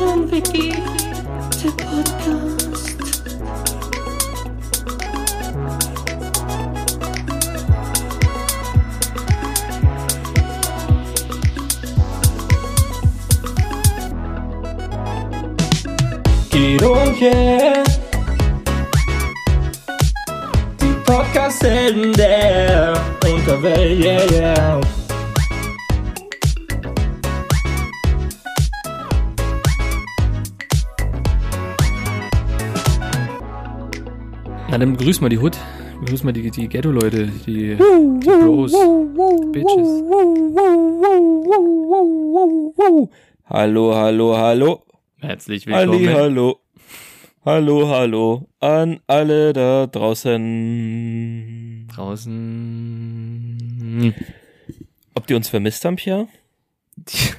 Wiki, der Podcast. Guido und yeah. Die Podcast-Helden der Unterwelt, yeah, yeah. Dann begrüß mal die Hood. Begrüß mal die, die Ghetto-Leute, die, die Bros, Bitches. Hallo, hallo, hallo. Herzlich willkommen. hallo. Hallo, hallo an alle da draußen. Draußen. Ob die uns vermisst haben, Pierre? Die,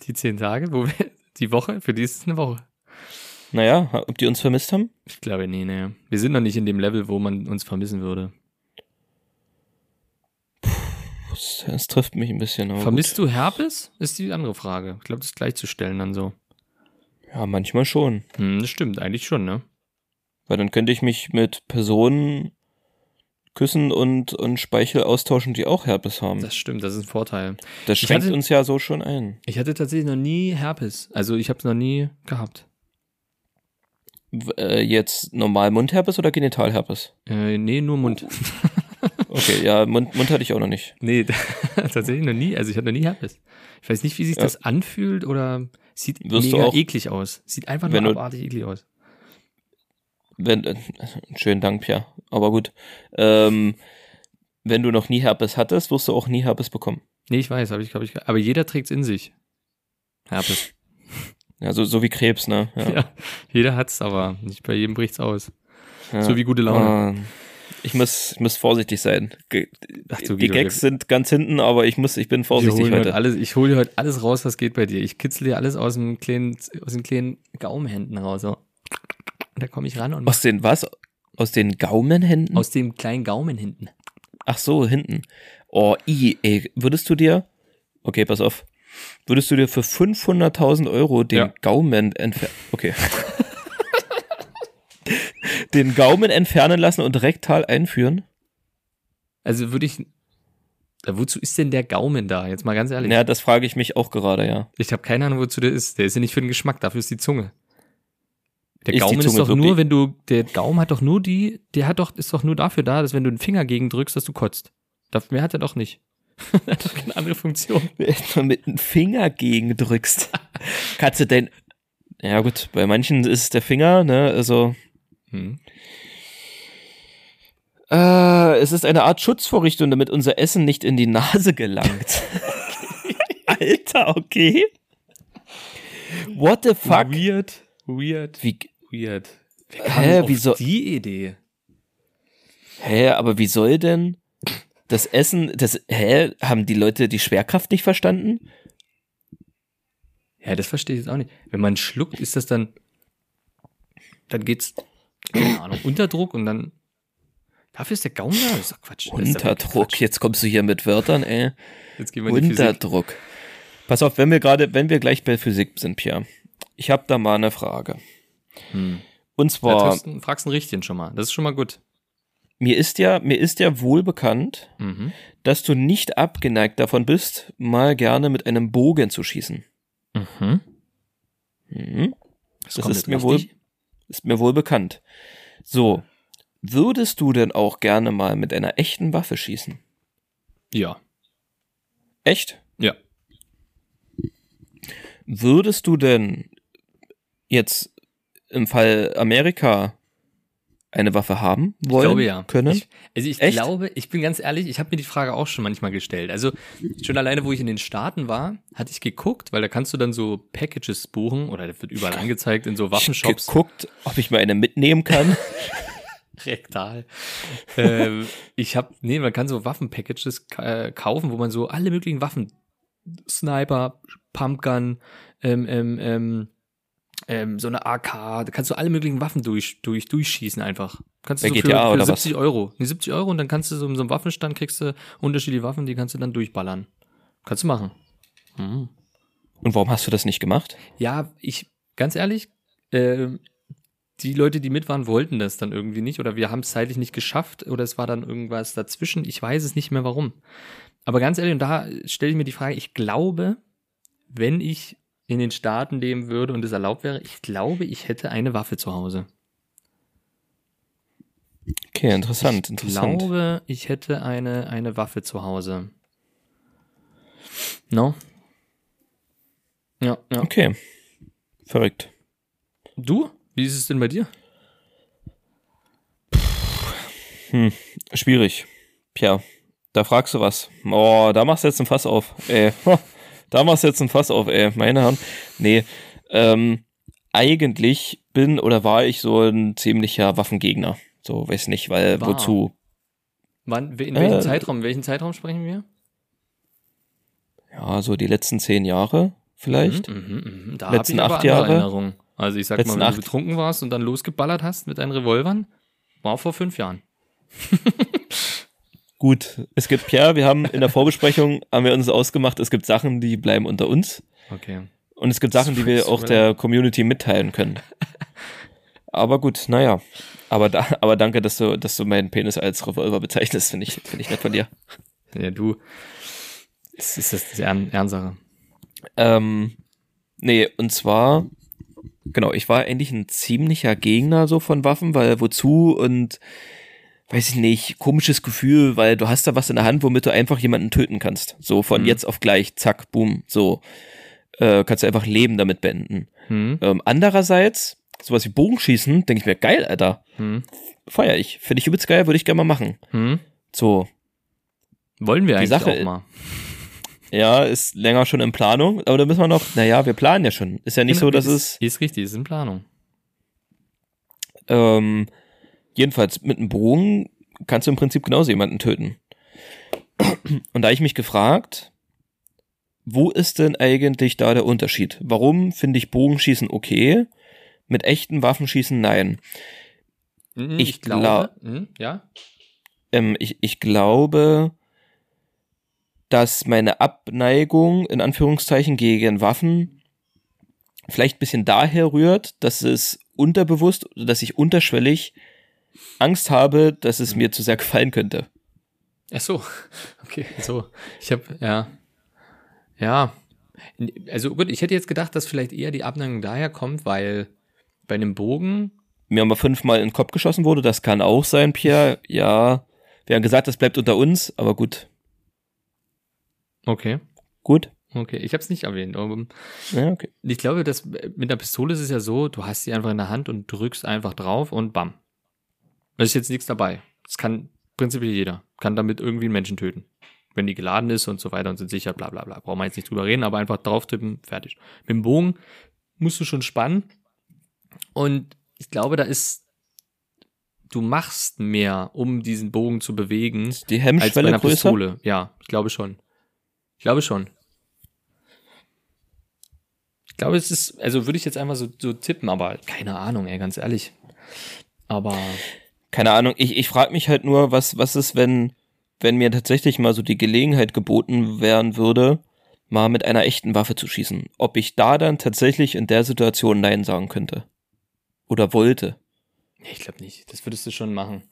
die zehn Tage, wo wir, die Woche, für die ist es eine Woche. Naja, ob die uns vermisst haben? Ich glaube, nee, nee. Wir sind noch nicht in dem Level, wo man uns vermissen würde. Das, das trifft mich ein bisschen. Vermisst du Herpes? Ist die andere Frage. Ich glaube, das ist gleichzustellen dann so. gut. Ja, manchmal schon. Hm, das stimmt, eigentlich schon, ne? Weil dann könnte ich mich mit Personen küssen und, und Speichel austauschen, die auch Herpes haben. Das, Das stimmt, das ist ein Vorteil. schränkt hatte- uns ja so schon ein. Ich hatte tatsächlich noch nie Herpes. Also ich habe es noch nie gehabt. Äh, jetzt normal Mundherpes oder Genitalherpes? Äh, nee, nur Mund. Okay, ja, Mund, Mund hatte ich auch noch nicht. Nee, tatsächlich noch nie. Also ich hatte noch nie Herpes. Ich weiß nicht, wie sich Ja. das anfühlt oder sieht Wirst du mega auch- eklig aus. Sieht einfach nur Wenn du- abartig eklig aus. Wenn, äh, schönen Dank, Pierre. Aber gut. Ähm, wenn du noch nie Herpes hattest, wirst du auch nie Herpes bekommen. Nee, ich weiß, habe ich glaube ich. Aber jeder trägt's in sich. Herpes. Ja, so, so wie Krebs, ne? Ja. Ja. jeder hat's, aber nicht bei jedem bricht's aus. Ja. So wie gute Laune. Ah, ich muss, ich muss vorsichtig sein. Ge Ach du, die Gags sind ganz hinten, aber ich muss, ich bin vorsichtig heute heute. alles, ich hole dir heute alles raus, was geht bei dir. Ich kitzel dir alles aus dem kleinen, aus den kleinen Gaumenhänden raus. So. Da komme ich ran und Aus den was? Aus den Gaumenhänden? aus dem kleinen Gaumen hinten. Ach so, hinten. Oh, i, ey, würdest du dir, okay, pass auf, würdest du dir für 500.000 Euro den Ja. Gaumen entfernen, okay. den Gaumen entfernen lassen und rektal einführen? Also würde ich. Wozu ist denn der Gaumen da? Jetzt mal ganz ehrlich. Ja, das frage ich mich auch gerade, ja. Ich habe keine Ahnung, wozu der ist. Der ist ja nicht für den Geschmack, dafür ist die Zunge. Der Ist Gaumen ist doch wirklich- nur, wenn du, der Gaumen hat doch nur die, der hat doch, ist doch nur dafür da, dass wenn du den Finger gegen drückst, dass du kotzt. Mehr hat er doch nicht. Er hat doch keine andere Funktion. Wenn du mit dem Finger gegen drückst. Kannst du denn, ja gut, bei manchen ist es der Finger, ne, also, Hm. äh, es ist eine Art Schutzvorrichtung, damit unser Essen nicht in die Nase gelangt. Alter, okay. What the fuck? Weird, weird, Wie, weird. Wer Hä, auf wieso- die Idee? hä, aber wie soll denn das Essen, das, hä, haben die Leute die Schwerkraft nicht verstanden? Ja, das verstehe ich jetzt auch nicht. Wenn man schluckt, ist das dann, dann geht's, keine Ahnung, Unterdruck und dann, dafür ist der Gaumen da? Das ist Quatsch. Unterdruck, Quatsch. jetzt kommst du hier mit Wörtern, ey. Jetzt gehen wir. Unterdruck. Pass auf, wenn wir gerade, wenn wir gleich bei Physik sind, Pierre. Ich habe da mal eine Frage. Hm. Und Ja, zwar, triffst, fragst einen Richtigen schon mal. Das ist schon mal gut. Mir ist ja, mir ist ja wohl bekannt, Mhm. dass du nicht abgeneigt davon bist, mal gerne mit einem Bogen zu schießen. Mhm. Mhm. Das, Das ist mir wohl, ist mir wohl bekannt. So. Würdest du denn auch gerne mal mit einer echten Waffe schießen? Ja. Echt? Ja. Würdest du denn jetzt im Fall Amerika eine Waffe haben wollen Ich glaube ja. können? Ich, also ich Echt? glaube, ich bin ganz ehrlich, ich habe mir die Frage auch schon manchmal gestellt. Also schon alleine, wo ich in den Staaten war, hatte ich geguckt, weil da kannst du dann so Packages buchen oder das wird überall angezeigt in so Waffenshops. geguckt, ob ich mal eine mitnehmen kann. Rektal. ähm, ich habe, nee, man kann so Waffenpackages ka- äh, kaufen, wo man so alle möglichen Waffen, Sniper, Pumpgun, ähm, ähm, ähm, ähm, so eine AK, da kannst du alle möglichen Waffen durch, durch, durchschießen einfach. Kannst du so GTA für, für oder was? 70 Euro. Nee, 70 Euro und dann kannst du so in so einem Waffenstand kriegst du unterschiedliche Waffen, die kannst du dann durchballern. Kannst du machen. Mhm. Und warum hast du das nicht gemacht? Ja, ich, ganz ehrlich, äh, die Leute, die mit waren, wollten das dann irgendwie nicht oder wir haben es zeitlich nicht geschafft oder es war dann irgendwas dazwischen. Ich weiß es nicht mehr warum. Aber ganz ehrlich, und da stelle ich mir die Frage, ich glaube, wenn ich in den Staaten leben würde und es erlaubt wäre, ich glaube, ich hätte eine Waffe zu Hause. Okay, interessant, Ich interessant. glaube, ich hätte eine, eine Waffe zu Hause. No? Ja, ja. Okay. Verrückt. Du? Wie ist es denn bei dir? Schwierig. Tja, da fragst du was. Oh, da machst du jetzt ein Fass auf. Ey. Da machst du jetzt ein Fass auf, ey. Meine Herren. Nee. Ähm, eigentlich bin oder war ich so ein ziemlicher Waffengegner. So, weiß nicht, weil War. wozu? Wann, in welchem Äh, Zeitraum? In welchen Zeitraum sprechen wir? Ja, so die letzten zehn Jahre vielleicht. Mhm, mhm, mhm. Da Letzten ich acht Jahre? Erinnerungen. Also ich sag Letzten mal, wenn du betrunken warst und dann losgeballert hast mit deinen Revolvern, war vor fünf Jahren. Gut, es gibt, Pierre, wir haben in der Vorbesprechung, haben wir uns ausgemacht, es gibt Sachen, die bleiben unter uns. Okay. Und es gibt Sachen, die wir auch der Community mitteilen können. Aber gut, naja. Aber, da, aber danke, dass du, dass du meinen Penis als Revolver bezeichnest, finde ich, finde ich nett von dir. Ja, du. Das ist das, Ehrensache. Ähm, nee, und zwar, genau, ich war eigentlich ein ziemlicher Gegner so von Waffen, weil wozu und weiß ich nicht, komisches Gefühl, weil du hast da was in der Hand, womit du einfach jemanden töten kannst. So von Mhm. jetzt auf gleich, zack, boom, so. Äh, kannst du einfach Leben damit beenden. Hm? Ähm, andererseits, sowas wie Bogenschießen, denke ich mir, geil, Alter. Hm? Feier ich. Finde ich übelst geil, würde ich gerne mal machen. Hm? So, Wollen wir eigentlich Sache- auch mal. ja, ist länger schon in Planung, aber da müssen wir noch, naja, wir planen ja schon. Ist ja nicht so, dass es, Ist, ist richtig, ist in Planung. ähm, jedenfalls mit einem Bogen kannst du im Prinzip genauso jemanden töten. Und da ich mich gefragt, wo ist denn eigentlich da der Unterschied? Warum finde ich Bogenschießen okay? Mit echten Waffenschießen nein. Mhm, Ich glaub- Hm? Ja? ähm, ich, ich glaube, dass meine Abneigung in Anführungszeichen gegen Waffen vielleicht ein bisschen daher rührt, dass es unterbewusst, dass ich unterschwellig Angst habe, dass es mir zu sehr gefallen könnte. Ach so, okay, so. Ich habe ja, ja. Also gut, ich hätte jetzt gedacht, dass vielleicht eher die Abneigung daher kommt, weil bei einem Bogen, Mir mal fünfmal in den Kopf geschossen wurde, das kann auch sein, Pierre. Ja, wir haben gesagt, das bleibt unter uns, aber gut, okay, gut. okay, ich habe es nicht erwähnt. Aber Ja, okay. ich glaube, dass mit einer Pistole ist es ja so, du hast sie einfach in der Hand und drückst einfach drauf und bam. Da ist jetzt nichts dabei. Das kann prinzipiell jeder, kann damit irgendwie einen Menschen töten. Wenn die geladen ist und so weiter und sind sicher, bla bla bla. Brauchen wir jetzt nicht drüber reden, aber einfach drauf tippen, fertig. Mit dem Bogen musst du schon spannen. Und ich glaube, da ist, du machst mehr, um diesen Bogen zu bewegen, Ist die als bei Hemmschwelle einer größer? Pistole. Ja, ich glaube schon. Ich glaube schon. Ich glaube, es ist, also würde ich jetzt einfach so, so tippen, aber keine Ahnung, ey, ganz ehrlich. Aber keine Ahnung, ich, ich frage mich halt nur, was, was ist, wenn, wenn mir tatsächlich mal so die Gelegenheit geboten werden würde, mal mit einer echten Waffe zu schießen. Ob ich da dann tatsächlich in der Situation Nein sagen könnte. Oder wollte. Ich glaube nicht. Das würdest du schon machen.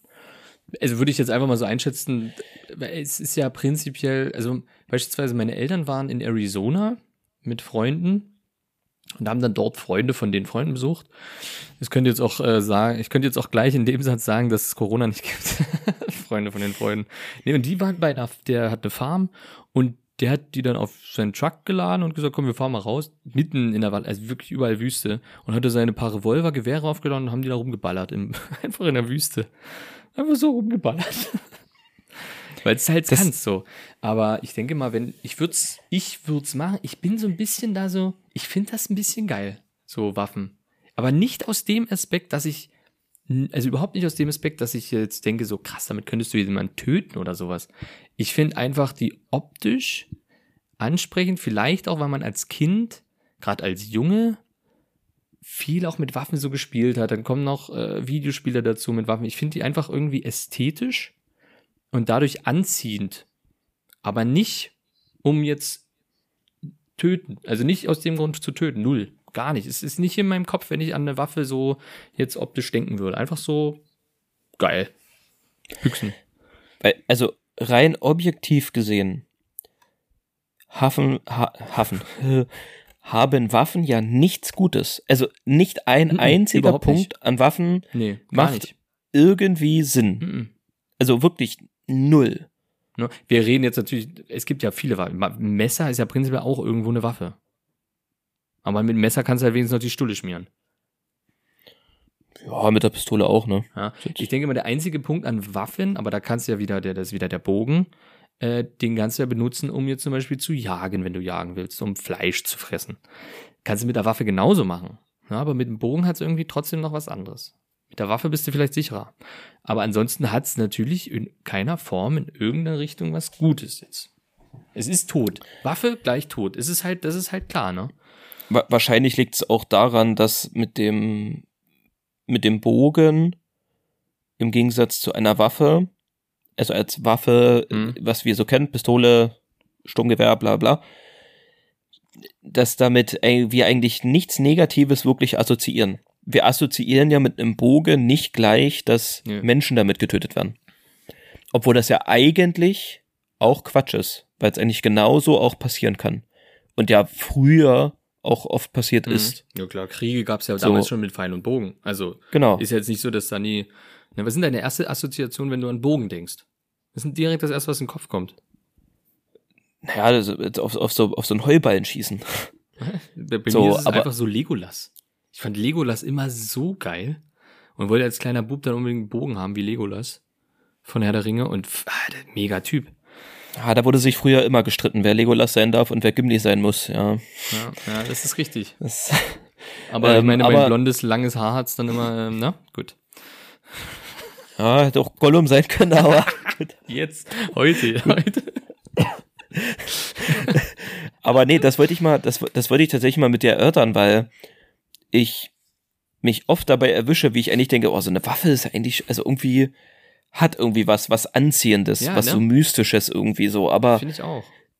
Also würde ich jetzt einfach mal so einschätzen, weil es ist ja prinzipiell, also beispielsweise meine Eltern waren in Arizona mit Freunden und haben dann dort Freunde von den Freunden besucht. Das könnte jetzt auch äh, sagen, ich könnte jetzt auch gleich in dem Satz sagen, dass es Corona nicht gibt. Freunde von den Freunden. Nee, und die waren bei einer, der hat eine Farm und der hat die dann auf seinen Truck geladen und gesagt, komm, wir fahren mal raus, mitten in der Wald, also wirklich überall Wüste. Und hatte seine paar Revolver, Gewehre aufgeladen und haben die da rumgeballert, im, einfach in der Wüste. Einfach so rumgeballert. Weil es halt Das- kannst so. Aber ich denke mal, wenn, ich würd's, ich würd's machen, ich bin so ein bisschen da so, ich finde das ein bisschen geil, so Waffen. Aber nicht aus dem Aspekt, dass ich, also überhaupt nicht aus dem Aspekt, dass ich jetzt denke, so krass, damit könntest du jemanden töten oder sowas. Ich finde einfach die optisch ansprechend, vielleicht auch, weil man als Kind, gerade als Junge, viel auch mit Waffen so gespielt hat. Dann kommen noch äh, Videospiele dazu mit Waffen. Ich finde die einfach irgendwie ästhetisch und dadurch anziehend. Aber nicht, um jetzt töten. Also nicht aus dem Grund zu töten. Null. Gar nicht. Es ist nicht in meinem Kopf, wenn ich an eine Waffe so jetzt optisch denken würde. Einfach so geil. Büchsen. Also rein objektiv gesehen, Hafen, ha, Hafen, haben Waffen ja nichts Gutes. Also nicht ein Mhm, einziger überhaupt Punkt nicht. an Waffen Nee, macht nicht. irgendwie Sinn. Mhm. Also wirklich null. Ne? Wir reden jetzt natürlich, es gibt ja viele Waffen. Messer ist ja prinzipiell auch irgendwo eine Waffe. Aber mit dem Messer kannst du halt wenigstens noch die Stulle schmieren. Ja, mit der Pistole auch, ne? Ja. Ich denke mal, der einzige Punkt an Waffen, aber da kannst du ja wieder, der, das ist wieder der Bogen, äh, den kannst du ja benutzen, um jetzt zum Beispiel zu jagen, wenn du jagen willst, um Fleisch zu fressen. Kannst du mit der Waffe genauso machen. Ja, aber mit dem Bogen hat es irgendwie trotzdem noch was anderes. Mit der Waffe bist du vielleicht sicherer. Aber ansonsten hat es natürlich in keiner Form in irgendeiner Richtung was Gutes jetzt. Es ist tot. Waffe gleich tot. Es ist halt, das ist halt klar, ne? Wa wahrscheinlich liegt es auch daran, dass mit dem, mit dem Bogen im Gegensatz zu einer Waffe, also als Waffe, Mhm. was wir so kennen, Pistole, Sturmgewehr, bla bla, dass damit wir eigentlich nichts Negatives wirklich assoziieren. Wir assoziieren ja mit einem Bogen nicht gleich, dass Ja. Menschen damit getötet werden. Obwohl das ja eigentlich auch Quatsch ist, weil es eigentlich genauso auch passieren kann. Und ja früher auch oft passiert ist. Ja klar, Kriege gab es ja So. damals schon mit Pfeil und Bogen. Also Genau. Ist ja jetzt nicht so, dass da nie. Na, was sind deine erste Assoziation, wenn du an Bogen denkst? Das ist direkt das erste, was in den Kopf kommt. Naja, jetzt auf, auf, so, auf so einen Heuballen schießen. Bei, bei So, mir ist es aber- einfach so Legolas. Ich fand Legolas immer so geil und wollte als kleiner Bub dann unbedingt einen Bogen haben wie Legolas von Herr der Ringe und ah, der mega Typ. Ja, da wurde sich früher immer gestritten, wer Legolas sein darf und wer Gimli sein muss. Ja, Ja, ja das ist richtig. das, Aber ich Ähm, meine, aber- mein blondes, langes Haar hat's dann immer, ähm, na, gut. ja hätte auch Gollum sein können, aber Jetzt, heute, heute. Aber nee, das wollte ich mal, das, das wollte ich tatsächlich mal mit dir erörtern, weil ich mich oft dabei erwische, wie ich eigentlich denke, oh, so eine Waffe ist eigentlich, also irgendwie hat irgendwie was, was Anziehendes, Ja, was ne? so Mystisches irgendwie so, aber ich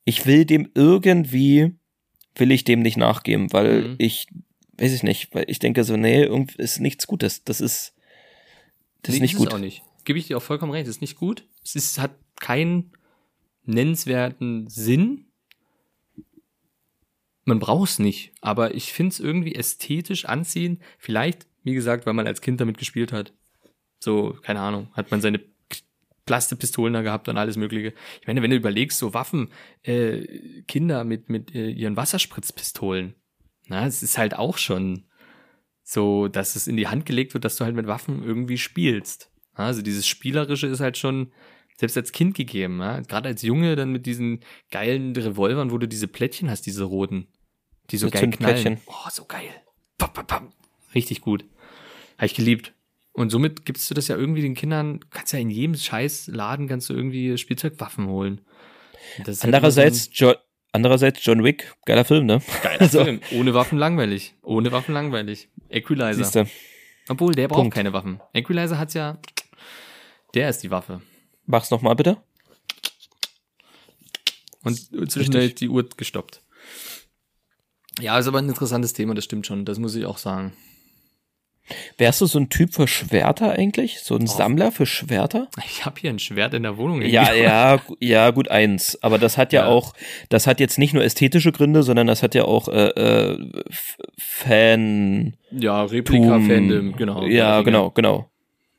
ich will dem irgendwie, will ich dem nicht nachgeben, weil Mhm. ich, weiß ich nicht, weil ich denke so, nee, irgendwie ist nichts Gutes, das ist, das ist Nee, nicht ist gut. Es auch nicht. Gebe ich dir auch vollkommen recht. Es ist nicht gut. Es ist, hat keinen nennenswerten Sinn. Man braucht es nicht. Aber ich finde es irgendwie ästhetisch anziehend. Vielleicht, wie gesagt, weil man als Kind damit gespielt hat. So, keine Ahnung, hat man seine Plastikpistolen da gehabt und alles Mögliche. Ich meine, wenn du überlegst, so Waffen, äh, Kinder mit, mit äh, ihren Wasserspritzpistolen, na, es ist halt auch schon so, dass es in die Hand gelegt wird, dass du halt mit Waffen irgendwie spielst. Also dieses Spielerische ist halt schon selbst als Kind gegeben. Ja? Gerade als Junge dann mit diesen geilen Revolvern, wo du diese Plättchen hast, diese roten, die so Mit geil knallen. Oh, so geil. Pam, pam, pam. Richtig gut. Habe ich geliebt. Und somit gibst du das ja irgendwie den Kindern, kannst ja in jedem Scheißladen kannst du irgendwie Spielzeugwaffen holen. Halt Andererseits, immer jo andererseits John Wick, geiler Film, ne? geiler so. Film. Ohne Waffen langweilig. Ohne Waffen langweilig. Equalizer. Siehste. Obwohl, der braucht Punkt. keine Waffen. Equalizer hat's ja. Der ist die Waffe. Mach's noch mal bitte. Und zwischendurch die Uhr gestoppt. Ja, ist aber ein interessantes Thema, das stimmt schon. Das muss ich auch sagen. Wärst du so ein Typ für Schwerter eigentlich? So ein Sammler für Schwerter? Ich habe hier ein Schwert in der Wohnung. Ja, ja, ja, gut eins. Aber das hat ja, Ja. auch, das hat jetzt nicht nur ästhetische Gründe, sondern das hat ja auch äh, äh, Fan. Ja, Replika-Fandom, genau. Ja, genau, genau,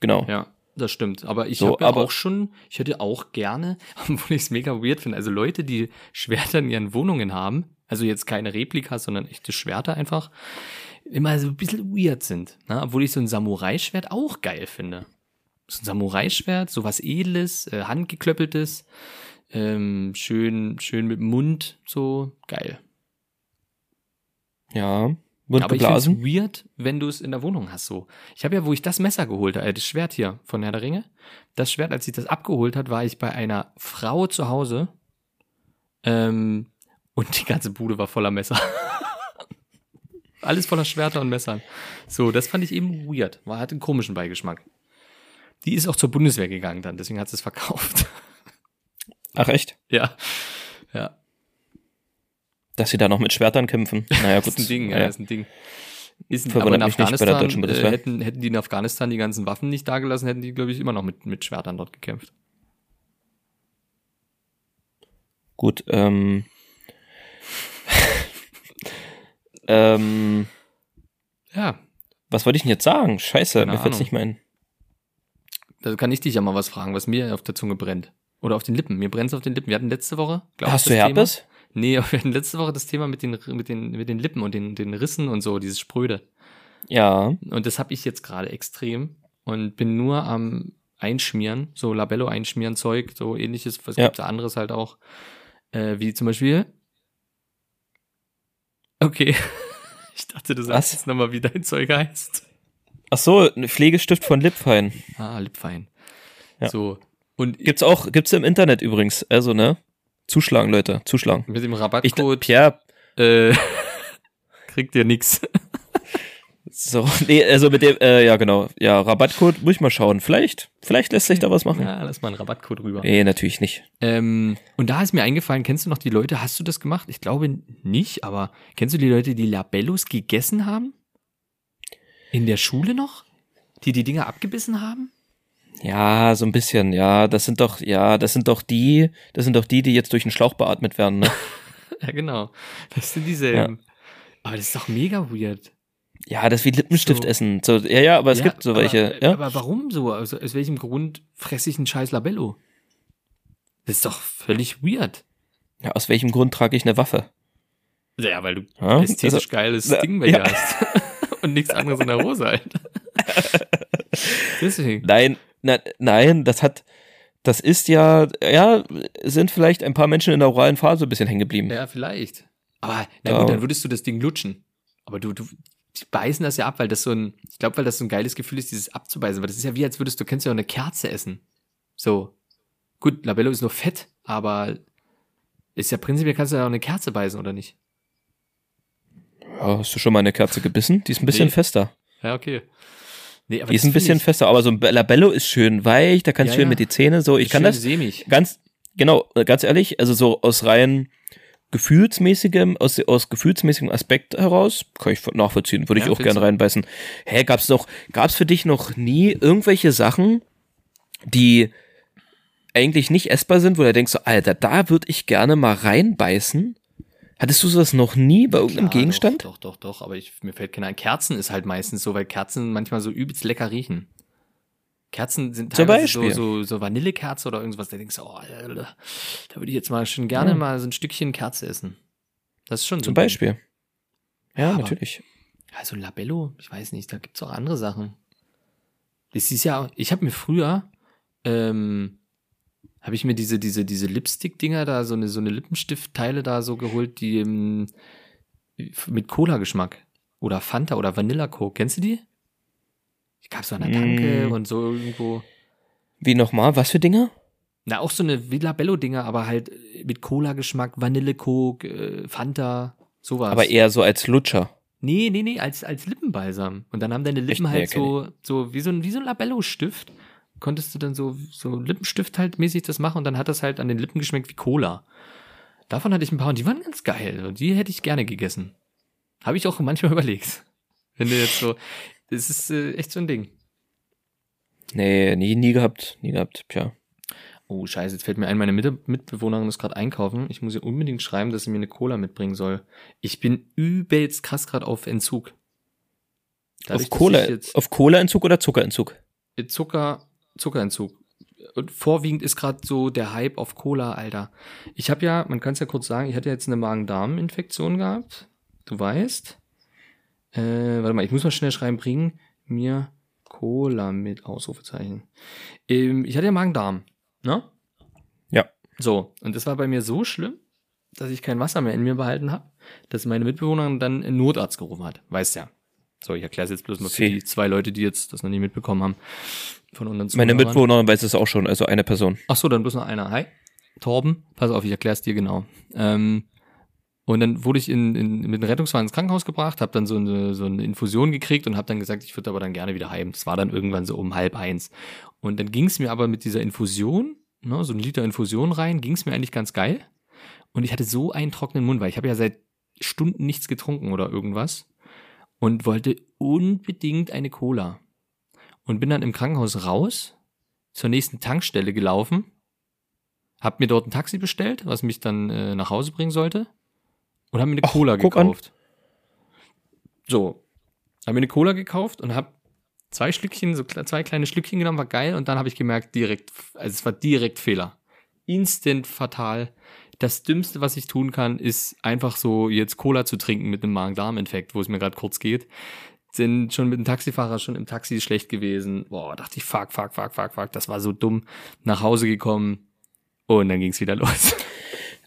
genau. Ja, das stimmt. Aber ich So, habe ja aber- auch schon, ich hätte auch gerne, obwohl ich es mega weird finde, also Leute, die Schwerter in ihren Wohnungen haben, also jetzt keine Replikas, sondern echte Schwerter einfach, immer so ein bisschen weird sind. Ne? Obwohl ich so ein Samurai-Schwert auch geil finde. So ein Samurai-Schwert, so was Edles, äh, handgeklöppeltes, ähm, schön, schön mit dem Mund, so geil. Ja, Mund Aber ich finde es geblasen. weird, wenn du es in der Wohnung hast so. Ich habe ja, wo ich das Messer geholt habe, äh, das Schwert hier von Herr der Ringe, das Schwert, als ich das abgeholt hat, war ich bei einer Frau zu Hause ähm, und die ganze Bude war voller Messer. Alles voller Schwerter und Messern. So, das fand ich eben weird. War, hat einen komischen Beigeschmack. Die ist auch zur Bundeswehr gegangen dann, deswegen hat sie es verkauft. Ach echt? ja. Ja. Dass sie da noch mit Schwertern kämpfen. Naja, Das gut. ist ein Ding, ja, das ist ein Ding. Ist, aber Verwundert in mich nicht bei der Afghanistan, deutschen äh, hätten, hätten die in Afghanistan die ganzen Waffen nicht dagelassen, hätten die, glaube ich, immer noch mit, mit Schwertern dort gekämpft. Gut, ähm. ähm, Ja, was wollte ich denn jetzt sagen? Scheiße, Keine mir fällt's nicht mehr ein. da kann ich dich ja mal was fragen, was mir auf der Zunge brennt. Oder auf den Lippen. Mir brennt's auf den Lippen. Wir hatten letzte Woche, glaub ich, Hast du Herpes? Thema. Nee, wir hatten letzte Woche das Thema mit den, mit den, mit den Lippen und den, den Rissen und so, dieses Spröde. Ja. Und das habe ich jetzt gerade extrem und bin nur am Einschmieren, so Labello einschmieren Zeug, so ähnliches, was Ja. gibt's da anderes halt auch, äh, wie zum Beispiel. Okay. Ich dachte, du sagst Was? jetzt nochmal, wie dein Zeug heißt. Ach so, ein Pflegestift von Lipfein. Ah, Lipfein. Ja. So. Und Gibt's auch, gibt's im Internet übrigens. Also, ne? Zuschlagen, Leute, zuschlagen. mit dem Ich, Rabattcode Pierre, äh, kriegt ihr nix. so, nee, also mit dem, äh, ja, genau. Ja, Rabattcode, muss ich mal schauen. Vielleicht, vielleicht lässt sich da was machen. Ja, lass mal einen Rabattcode rüber. Nee, natürlich nicht. Ähm, und da ist mir eingefallen, kennst du noch die Leute, hast du das gemacht? Ich glaube nicht, aber kennst du die Leute, die Labellos gegessen haben? In der Schule noch? Die die Dinger abgebissen haben? Ja, so ein bisschen, ja. Das sind doch, ja, das sind doch die, das sind doch die, die jetzt durch den Schlauch beatmet werden, ne? Ja, genau. Das sind dieselben. Aber das ist doch mega weird. Ja, das ist wie Lippenstift So. essen. So, ja, ja, aber es ja, gibt so welche, aber, ja. Aber warum so? Also, aus welchem Grund fresse ich einen scheiß Labello? Das ist doch völlig weird. ja. Aus welchem Grund trage ich eine Waffe? Ja, weil du Ja, ästhetisch also- geiles ja, Ding bei dir ja. hast. Und nichts anderes in der Hose halt. Deswegen. Nein, na, nein, das hat, das ist ja, ja, sind vielleicht ein paar Menschen in der oralen Phase ein bisschen hängen geblieben. Ja, vielleicht. Aber na Ja. gut, dann würdest du das Ding lutschen. Aber du, du die beißen das ja ab, weil das so ein, ich glaube, weil das so ein geiles Gefühl ist, dieses abzubeißen. Weil das ist ja wie, als würdest du, kennst du ja auch eine Kerze essen. So. Gut, Labello ist nur Fett, aber ist ja prinzipiell kannst du ja auch eine Kerze beißen, oder nicht? Ja, hast du schon mal eine Kerze gebissen? Die ist ein bisschen Nee. fester. Ja, okay. Nee, Die ist ein bisschen find fester, aber so ein Labello ist schön weich, da kannst du Ja, schön ja. mit die Zähne so, ich kann schön das sämig. ganz, genau, äh, ganz ehrlich, also so aus rein gefühlsmäßigem, aus, aus gefühlsmäßigem Aspekt heraus, kann ich nachvollziehen, würde ich Ja, auch findest gerne du? reinbeißen. Hä, gab's doch, gab's für dich noch nie irgendwelche Sachen, die eigentlich nicht essbar sind, wo du denkst so, Alter, da würde ich gerne mal reinbeißen? Hattest du sowas noch nie bei irgendeinem Klar, Gegenstand? Doch, doch, doch, doch, aber ich, mir fällt keiner ein. Kerzen ist halt meistens so, weil Kerzen manchmal so übelst lecker riechen. Kerzen sind Zum teilweise so, Beispiel. so, so Vanillekerze oder irgendwas, da denkst du, oh, Alter, da würde ich jetzt mal schon gerne Ja. mal so ein Stückchen Kerze essen. Das ist schon so Zum. Beispiel. Ja, Aber- natürlich. Also Labello, ich weiß nicht, da gibt's auch andere Sachen. Das ist ja, ich habe mir früher, ähm, habe ich mir diese, diese, diese Lipstick-Dinger da, so eine, so eine Lippenstift-Teile da so geholt, die ähm, mit Cola-Geschmack. Oder Fanta oder Vanilla Coke. Kennst du die? Ich gab's so an der Tanke Mm. und so irgendwo. Wie nochmal? Was für Dinger? Na, auch so eine wie Labello-Dinger, aber halt mit Cola-Geschmack, Vanille Coke, äh, Fanta, sowas. Aber eher so als Lutscher. Nee, nee, nee, als, als Lippenbalsam. Und dann haben deine Lippen Echt? Nee, halt so, so wie so ein, wie so ein Labello-Stift. Konntest du dann so, so Lippenstift halt mäßig das machen und dann hat das halt an den Lippen geschmeckt wie Cola. Davon hatte ich ein paar und die waren ganz geil. Also die hätte ich gerne gegessen. Habe ich auch manchmal überlegt. Wenn du jetzt so, das ist äh, echt so ein Ding. Nee, nie, nie gehabt. Nie gehabt. Tja. Oh, scheiße, jetzt fällt mir ein, meine Mit Mitbewohnerin ist gerade einkaufen. Ich muss ihr unbedingt schreiben, dass sie mir eine Cola mitbringen soll. Ich bin übelst krass gerade auf Entzug. Dadurch, auf Cola, jetzt auf Cola-Entzug oder Zuckerentzug? Zucker, Zuckerentzug. Und vorwiegend ist gerade so der Hype auf Cola, Alter. Ich habe ja, man kann es ja kurz sagen, ich hatte jetzt eine Magen-Darm-Infektion gehabt. Du weißt. Äh, warte mal, ich muss mal schnell schreiben, bring mir Cola mit Ausrufezeichen. Ähm, ich hatte ja Magen-Darm, ne? Ja. So, und das war bei mir so schlimm, dass ich kein Wasser mehr in mir behalten habe, dass meine Mitbewohnerin dann einen Notarzt gerufen hat. Weißt ja. So, ich erkläre es jetzt bloß mal für die zwei Leute, die jetzt das noch nie mitbekommen haben. Von unseren Meine Zuhörern. Mitbewohnerin weiß es auch schon, also eine Person. Ach so, dann bloß noch einer. Hi, Torben. Pass auf, ich erkläre es dir genau. Ähm, und dann wurde ich in, in, mit dem Rettungswagen ins Krankenhaus gebracht, habe dann so eine, so eine Infusion gekriegt und habe dann gesagt, ich würde aber dann gerne wieder heim. Das war dann irgendwann so um halb eins. Und dann ging es mir aber mit dieser Infusion, ne, so ein Liter Infusion rein, ging es mir eigentlich ganz geil. Und ich hatte so einen trockenen Mund, weil ich habe ja seit Stunden nichts getrunken oder irgendwas und wollte unbedingt eine Cola. Und bin dann im Krankenhaus raus, zur nächsten Tankstelle gelaufen, hab mir dort ein Taxi bestellt, was mich dann äh, nach Hause bringen sollte und hab mir eine Ach, Cola guck an. gekauft. So, hab mir eine Cola gekauft und hab zwei Schlückchen, so zwei kleine Schlückchen genommen, war geil und dann habe ich gemerkt, direkt, also es war direkt Fehler. Instant fatal. Das Dümmste, was ich tun kann, ist einfach so jetzt Cola zu trinken mit einem Magen-Darm-Infekt, wo es mir gerade kurz geht. Sind schon mit dem Taxifahrer schon im Taxi schlecht gewesen. Boah, dachte ich, fuck, fuck, fuck, fuck, fuck, das war so dumm. Nach Hause gekommen und dann ging's wieder los.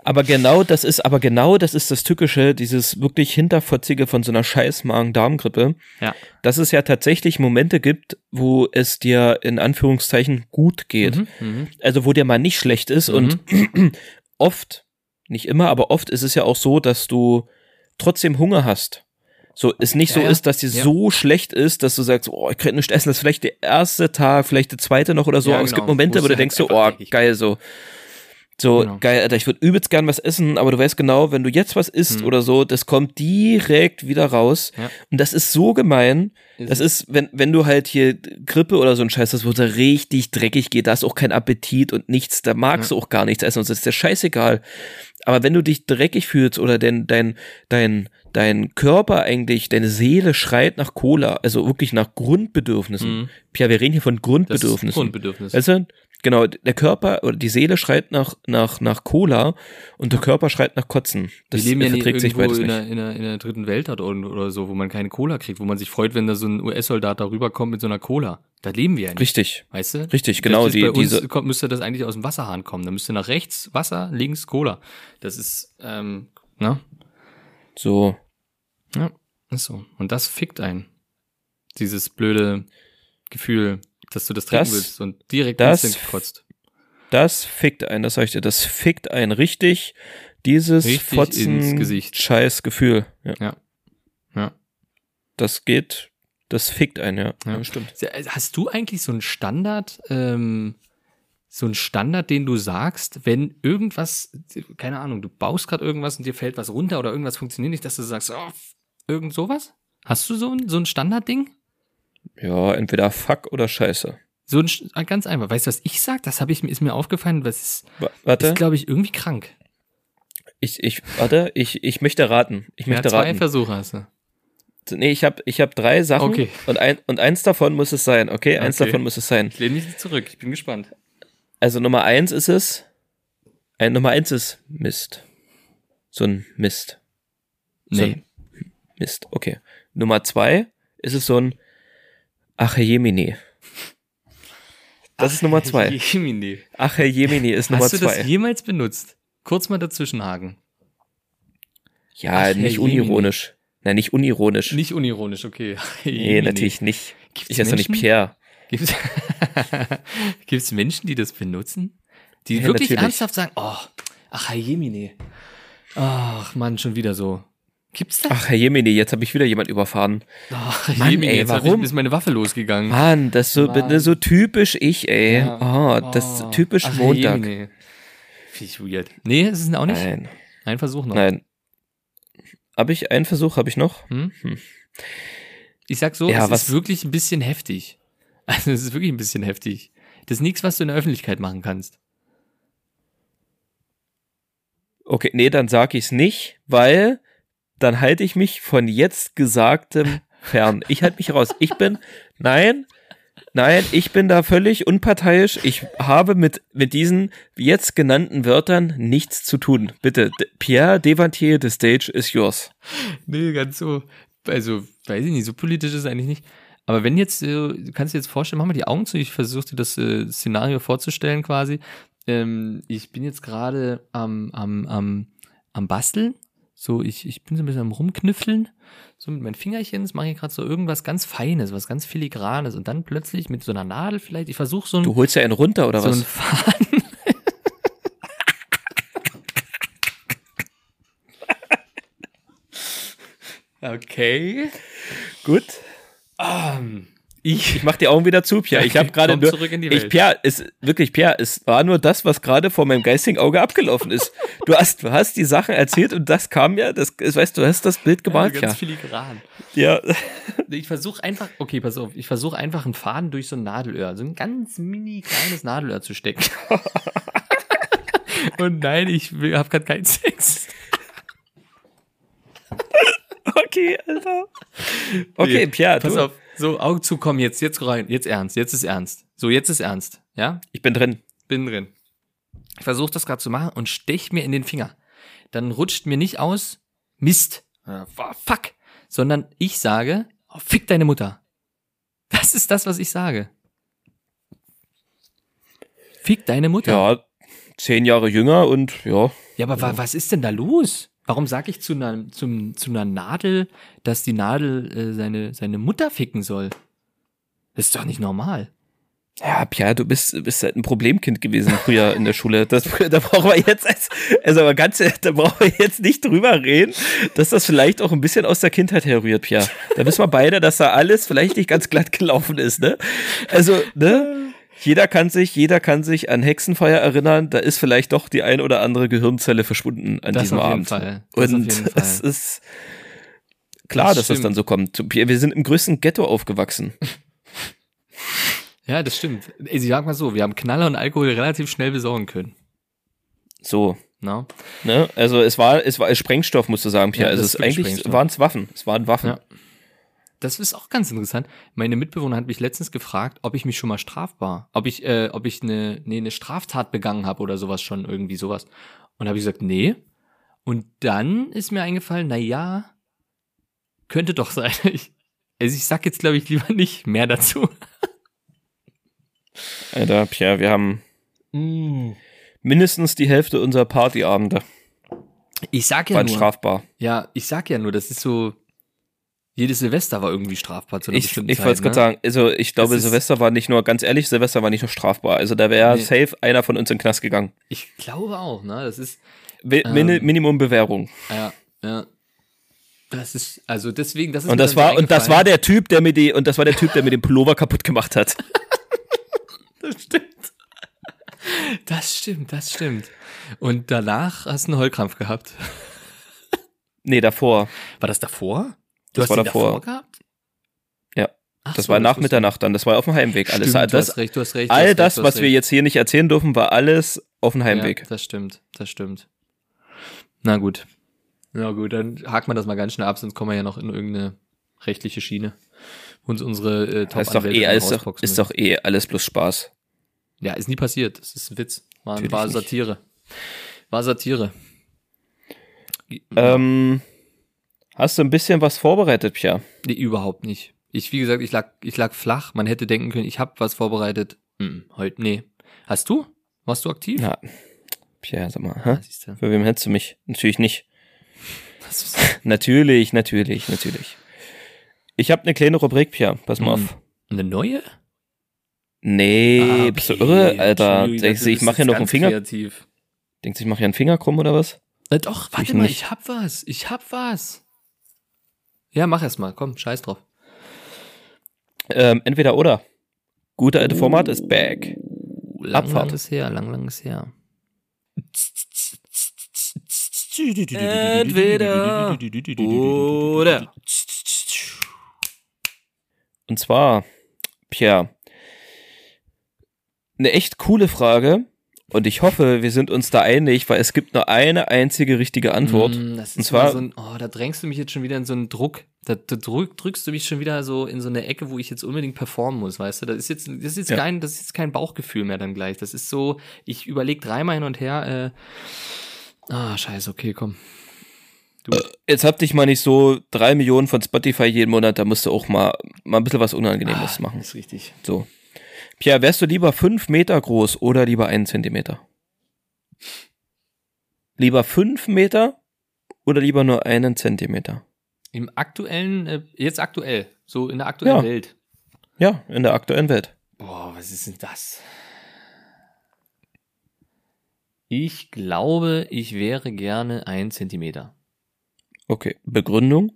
Aber genau das ist, aber genau das ist das Tückische, dieses wirklich Hinterfotzige von so einer scheiß Magen-Darm-Grippe, Ja. dass es ja tatsächlich Momente gibt, wo es dir in Anführungszeichen gut geht. Mhm, mhm. Also wo dir mal nicht schlecht ist und oft, nicht immer, aber oft ist es ja auch so, dass du trotzdem Hunger hast. So, es nicht Ja, so ja. ist, dass dir Ja. so schlecht ist, dass du sagst, oh, ich könnte nicht essen, das ist vielleicht der erste Tag, vielleicht der zweite noch oder so. Ja, aber es genau. gibt Momente, Wo es du denkst so, oh, geil, so. So, Genau. geil, Alter, ich würde übelst gern was essen, aber du weißt genau, wenn du jetzt was isst Hm. oder so, das kommt direkt wieder raus. Ja. Und das ist so gemein. Ist Das es. ist, wenn, wenn du halt hier Grippe oder so ein Scheiß hast, wo es da richtig dreckig geht, da ist auch kein Appetit und nichts, da magst du auch gar nichts essen und das ist dir scheißegal. Aber wenn du dich dreckig fühlst oder dein, dein, dein, dein Körper eigentlich, deine Seele schreit nach Cola, also wirklich nach Grundbedürfnissen. Mhm. Pia, wir reden hier von Das ist Grundbedürfnissen. Grundbedürfnis. Weißt du? Genau, der Körper oder die Seele schreit nach, nach, nach Cola und der Körper schreit nach Kotzen. Das Wir leben ja nicht verträgt sich irgendwo beides in einer, in, einer, in einer dritten Welt hat oder, oder so, wo man keine Cola kriegt, wo man sich freut, wenn da so ein US-Soldat da rüberkommt mit so einer Cola. Da leben wir ja nicht. Richtig, Weißt du? richtig, genau. Die, bei uns diese, kommt, müsste das eigentlich aus dem Wasserhahn kommen. Da müsste nach rechts Wasser, links Cola. Das ist, ähm, ne? so, Ja, ist so. Und das fickt einen. Dieses blöde Gefühl, dass du das trinken Das- willst und direkt das- kotzt. das fickt einen, das sag ich dir, das fickt einen richtig, dieses Richtig Fotzen, ins Gesicht. scheiß Gefühl. Ja. Ja. Ja. Das geht, das fickt einen, ja. Ja. ja stimmt. Hast du eigentlich so einen Standard, ähm, so einen Standard, den du sagst, wenn irgendwas, keine Ahnung, du baust gerade irgendwas und dir fällt was runter oder irgendwas funktioniert nicht, dass du sagst, oh, irgend sowas? Hast du so ein, so ein Standardding? Ja, entweder Fuck oder Scheiße. So ein, Sch- ganz einfach. Weißt du, was ich sag? Das habe ich mir, ist mir aufgefallen, was ist, Wa- Warte, ist glaube ich, irgendwie krank. ich, ich, warte, ich, ich möchte raten. Ich Ja, möchte zwei raten. Versuche hast du. Nee, ich habe ich hab drei Sachen Okay. und, ein, und eins davon muss es sein, okay? Eins Okay. davon muss es sein. Ich lehne mich nicht zurück. Ich bin gespannt. Also Nummer eins ist es, ein Nummer eins ist Mist. So ein Mist. So Nee. ein Mist, okay. Nummer zwei ist es so ein Ach Jemini. Das ist Nummer zwei. Jemini. Ach Jemini ist Nummer Hast du zwei. das jemals benutzt? Kurz mal dazwischenhaken. ja, Ach, nicht unironisch. Nein, nicht unironisch. Nicht unironisch, okay. nee, natürlich nicht. Gibt's Ich heiße doch nicht? Pierre. Gibt's, gibt's Menschen, die das benutzen? Die Ja, wirklich natürlich. ernsthaft sagen, oh, ach, Jemine. Ach, Mann, schon wieder so. Gibt's das? Ach Herr Jemini, jetzt habe ich wieder jemand überfahren. Ach, Herr Mann, Jemine, ey, jetzt warum? Ich, ist meine Waffe losgegangen. Mann, das ist so, Mann. so typisch ich, ey. Ja. Oh, das ist typisch Ach, Montag. Finde ich weird. Nee, es ist auch nicht. Nein, Ein Versuch noch. nein. Habe ich einen Versuch, habe ich noch? Hm? Hm. Ich sag so, Ja, es was- ist wirklich ein bisschen heftig. Also es ist wirklich ein bisschen heftig. Das ist nichts, was du in der Öffentlichkeit machen kannst. Okay, nee, dann sag ich's nicht, weil dann halte ich mich von jetzt Gesagtem fern. Ich halte mich raus. Ich bin, nein, nein, ich bin da völlig unparteiisch. Ich habe mit, mit diesen jetzt genannten Wörtern nichts zu tun. Bitte, Pierre Devantier, the stage is yours. Nee, ganz so. Also, weiß ich nicht, so politisch ist es eigentlich nicht. Aber wenn jetzt, äh, du kannst dir jetzt vorstellen, mach mal die Augen zu, ich versuche dir das äh, Szenario vorzustellen quasi. Ähm, ich bin jetzt gerade am, am, am, am Basteln. So, ich, ich bin so ein bisschen am Rumknüffeln. So mit meinen Fingerchen, das mache ich gerade so irgendwas ganz Feines, was ganz Filigranes. Und dann plötzlich mit so einer Nadel vielleicht, ich versuche so ein, Du holst ja einen runter, oder so was? ein Faden. okay. Gut. Ähm, Ich, ich mach die Augen wieder zu, Pierre. Ich habe gerade nur. zurück in die Ich, Welt. Pierre, ist wirklich, Pierre, es war nur das, was gerade vor meinem geistigen Auge abgelaufen ist. Du hast, du hast die Sachen erzählt und das kam ja, das, weißt du, hast das Bild gemalt, ja, ganz filigran. Ja. Ich versuche einfach, okay, pass auf, ich versuche einfach einen Faden durch so ein Nadelöhr, so ein ganz mini kleines Nadelöhr zu stecken. Und nein, ich habe gerade keinen Sex. Okay, Alter. Okay, Nee, Pierre, Pass du, auf, so Augen zu, komm jetzt, jetzt rein, jetzt ernst, jetzt ist ernst. So, jetzt ist ernst, ja? ich bin drin. Bin drin. Ich versuche das gerade zu machen und stech mir in den Finger. Dann rutscht mir nicht aus, Mist, äh, fuck, sondern ich sage, oh, fick deine Mutter. Das ist das, was ich sage. Fick deine Mutter. Ja, zehn Jahre jünger und ja. Ja, aber wa was ist denn da los? Warum sage ich zu einer, zum, zu einer Nadel, dass die Nadel äh, seine, seine Mutter ficken soll? Das ist doch nicht normal. Ja, Pierre, du bist, bist halt ein Problemkind gewesen früher in der Schule. Das, da brauchen wir jetzt, als- also aber ganz, da brauchen wir jetzt nicht drüber reden, dass das vielleicht auch ein bisschen aus der Kindheit herrührt, Pierre. Da wissen wir beide, dass da alles vielleicht nicht ganz glatt gelaufen ist, ne? Also, ne? Jeder kann sich, jeder kann sich an Hexenfeuer erinnern. Da ist vielleicht doch die ein oder andere Gehirnzelle verschwunden an Das diesem auf jeden Abend. Fall. Das Und auf jeden es Fall. ist klar, Das dass das stimmt. dann so kommt. Wir sind im größten Ghetto aufgewachsen. Ja, das stimmt. Ich sag mal so, wir haben Knaller und Alkohol relativ schnell besorgen können. So, No? Ne? Also es war, es war Sprengstoff, musst du sagen, Pierre. Ja, also das es eigentlich waren es Waffen. Es waren Waffen. Ja. Das ist auch ganz interessant. Meine Mitbewohner hat mich letztens gefragt, ob ich mich schon mal strafbar, ob ich, äh, ob ich eine, nee, eine Straftat begangen habe oder sowas schon, irgendwie sowas. Und habe ich gesagt, nee. Und dann ist mir eingefallen, na ja, könnte doch sein. Ich, also ich sag jetzt, glaube ich, lieber nicht mehr dazu. Alter, Pierre, wir haben mindestens die Hälfte unserer Partyabende Ich sag ja waren nur, strafbar. ja, ich sag ja nur, das ist so, jedes Silvester war irgendwie strafbar zu einer Ich, bestimmten ich wollte es gerade ne? sagen, also ich glaube, Silvester war nicht nur, ganz ehrlich, Silvester war nicht nur strafbar. Also da wäre Nee. safe einer von uns in den Knast gegangen. Ich glaube auch, ne? Das ist, Wi- Ähm. Mini Minimum Bewährung. ja, ja. Das ist, also deswegen, das ist Und das war, und das war der Typ, der mir die, und das war der Typ, der mir den Pullover kaputt gemacht hat. Das stimmt. Das stimmt, das stimmt. Und danach hast du einen Heulkrampf gehabt. Nee, davor. War das davor? Du Das war davor. gehabt? Ja. Ach Das so, war nach Mitternacht dann. Das war auf dem Heimweg. Alles. Stimmt, du das, hast recht, du hast recht. du all das, recht, du was wir jetzt hier nicht erzählen dürfen, war alles auf dem Heimweg. Ja, das stimmt, das stimmt. Na gut. Na gut, dann haken wir das mal ganz schnell ab, sonst kommen wir ja noch in irgendeine rechtliche Schiene. Uns unsere äh, top ist doch eh, alles doch, ist doch eh alles bloß Spaß. Ja, ist nie passiert. Das ist ein Witz. War, war. Satire. War Satire. Ähm, hast du ein bisschen was vorbereitet, Pia? Nee, überhaupt nicht. Ich, wie gesagt, ich lag, ich lag flach. Man hätte denken können, ich habe was vorbereitet. Mm, heute, nee. Hast du? Warst du aktiv? Ja. Pia, sag mal, Ah, hä? du. Für wem hättest du mich? Natürlich nicht. Ist, Natürlich, natürlich, natürlich. Ich habe eine kleine Rubrik, Pia. Pass mal Mhm. auf. eine neue? Nee, bist du irre, Alter? Denkst du, ich mache hier noch einen Finger? Kreativ. Denkst du, ich mache hier einen Finger krumm oder was? Na doch, warte Ich mal, nicht. ich hab was. Ich hab was. Ja, mach erst mal. Komm, scheiß drauf. Ähm, entweder oder. Gute alte Format ist back. Lang, Abfahrt. lang ist her, lang, lang ist her. Entweder oder. Und zwar, Pierre, eine echt coole Frage. Und ich hoffe, wir sind uns da einig, weil es gibt nur eine einzige richtige Antwort. Mm, das ist Und zwar- so ein, oh, da drängst du mich jetzt schon wieder in so einen Druck. Da, da drück, drückst du mich schon wieder so in so eine Ecke, wo ich jetzt unbedingt performen muss, weißt du? Das ist jetzt, das ist jetzt Ja. kein, das ist jetzt kein Bauchgefühl mehr dann gleich. Das ist so, ich überlege dreimal hin und her, äh, ah, scheiße, okay, komm. Jetzt hab dich mal nicht so drei Millionen von Spotify jeden Monat, da musst du auch mal, mal ein bisschen was Unangenehmes Ah, machen. Ist richtig. So. Pierre, wärst du lieber fünf Meter groß oder lieber einen Zentimeter? Lieber fünf Meter oder lieber nur einen Zentimeter? Im aktuellen, äh, jetzt aktuell, so in der aktuellen Ja. Welt. Ja, in der aktuellen Welt. Boah, was ist denn das? Ich glaube, ich wäre gerne ein Zentimeter. Okay. Begründung?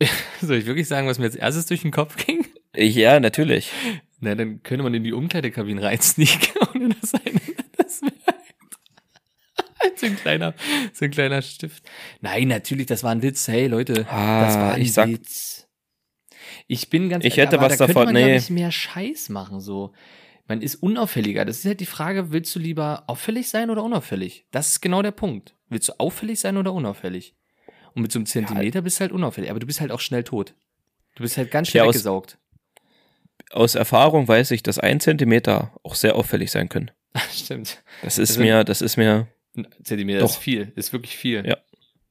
Soll ich wirklich sagen, was mir als erstes durch den Kopf ging? Ja, natürlich. Na, dann könnte man in die Umkleidekabine reinsneaken, ohne dass einer das merkt. so ein kleiner, so ein kleiner Stift. Nein, natürlich, das war ein Witz. Hey, Leute, Ah, das war ein ich sag- Witz. Ich bin ganz Ich hätte aber was da davon- könnte man ja nee. nicht mehr Scheiß machen, so. Man ist unauffälliger. Das ist halt die Frage, willst du lieber auffällig sein oder unauffällig? Das ist genau der Punkt. Willst du auffällig sein oder unauffällig? Und mit so einem Zentimeter bist du halt unauffällig, aber du bist halt auch schnell tot. Du bist halt ganz schnell Ja, weggesaugt. Aus Erfahrung weiß ich, dass ein Zentimeter auch sehr auffällig sein können. Stimmt. Das ist Also- mir, das ist mir, Ein Zentimeter Doch. ist viel, ist wirklich viel. Ja.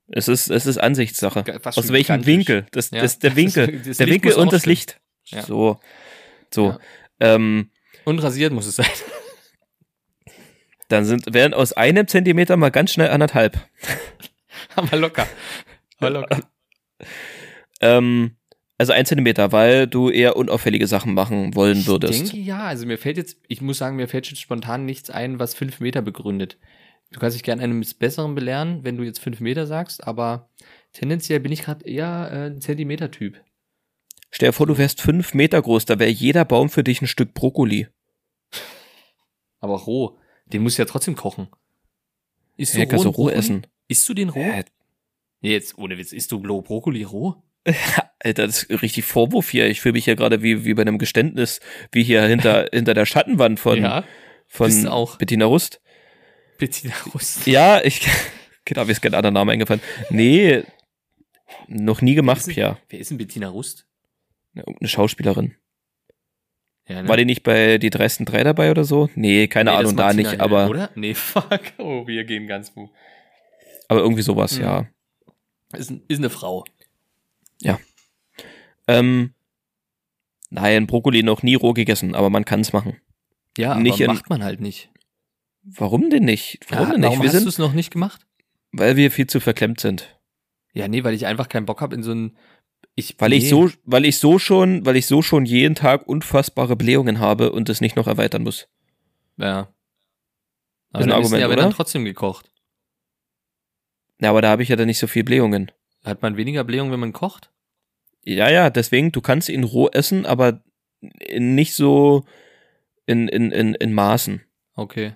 es ist, es ist Ansichtssache. Aus welchem gigantisch. Winkel? Das, Ja. das, der Das- Winkel, das der Licht Winkel und das. Licht. Ja. So, so. Ja. Ähm, Und rasiert muss es sein. dann sind, werden aus einem Zentimeter mal ganz schnell anderthalb. Aber locker. Aber locker. Ähm, also ein Zentimeter, weil du eher unauffällige Sachen machen wollen würdest. Ich denke ja, also mir fällt jetzt, ich muss sagen, mir fällt jetzt spontan nichts ein, was fünf Meter begründet. Du kannst dich gerne eines Besseren belehren, wenn du jetzt fünf Meter sagst, aber tendenziell bin ich gerade eher äh, ein Zentimeter-Typ. Stell dir vor, du wärst fünf Meter groß, da wäre jeder Baum für dich ein Stück Brokkoli. Aber roh. Den musst du ja trotzdem kochen. Isst Ja, kannst du roh Brokkoli? essen. Isst du den roh? Äh, jetzt, ohne Witz, isst du Blo- Brokkoli roh? Alter, das ist richtig Vorwurf hier. Ich fühle mich hier gerade wie, wie bei einem Geständnis, wie hier hinter, hinter der Schattenwand von, ja, von auch. Bettina Rust. Bettina Rust. Ja, ich, genau, mir ist kein anderer Name eingefallen. Nee, noch nie Wer gemacht, Pia. Wer ist denn Bettina Rust? Eine Schauspielerin. Ja, ne? War die nicht bei die dreisten drei dabei oder so? Nee, keine Nee, Ahnung, da Martina nicht, aber, Oder? Nee, fuck. Oh, wir gehen ganz wo. aber irgendwie sowas, Mhm. ja. Ist, ist eine Frau. Ähm, nein, Brokkoli noch nie roh gegessen, aber man kann es machen. Ja, Nicht aber in- macht man halt nicht. Warum denn nicht? Warum ja, denn nicht? Warum Wir hast du es noch nicht gemacht? weil wir viel zu verklemmt sind. Ja, nee, weil ich einfach keinen Bock habe in so ein. Ich, Weil nee. ich so, weil ich so schon, weil ich so schon jeden Tag unfassbare Blähungen habe und es nicht noch erweitern muss. Ja. Aber Ist ein Argument, ja aber dann trotzdem gekocht. Ja, aber da habe ich ja dann nicht so viel Blähungen. Hat man weniger Blähung, wenn man kocht? Ja, ja, deswegen, du kannst ihn roh essen, aber nicht so in, in, in, in Maßen. Okay.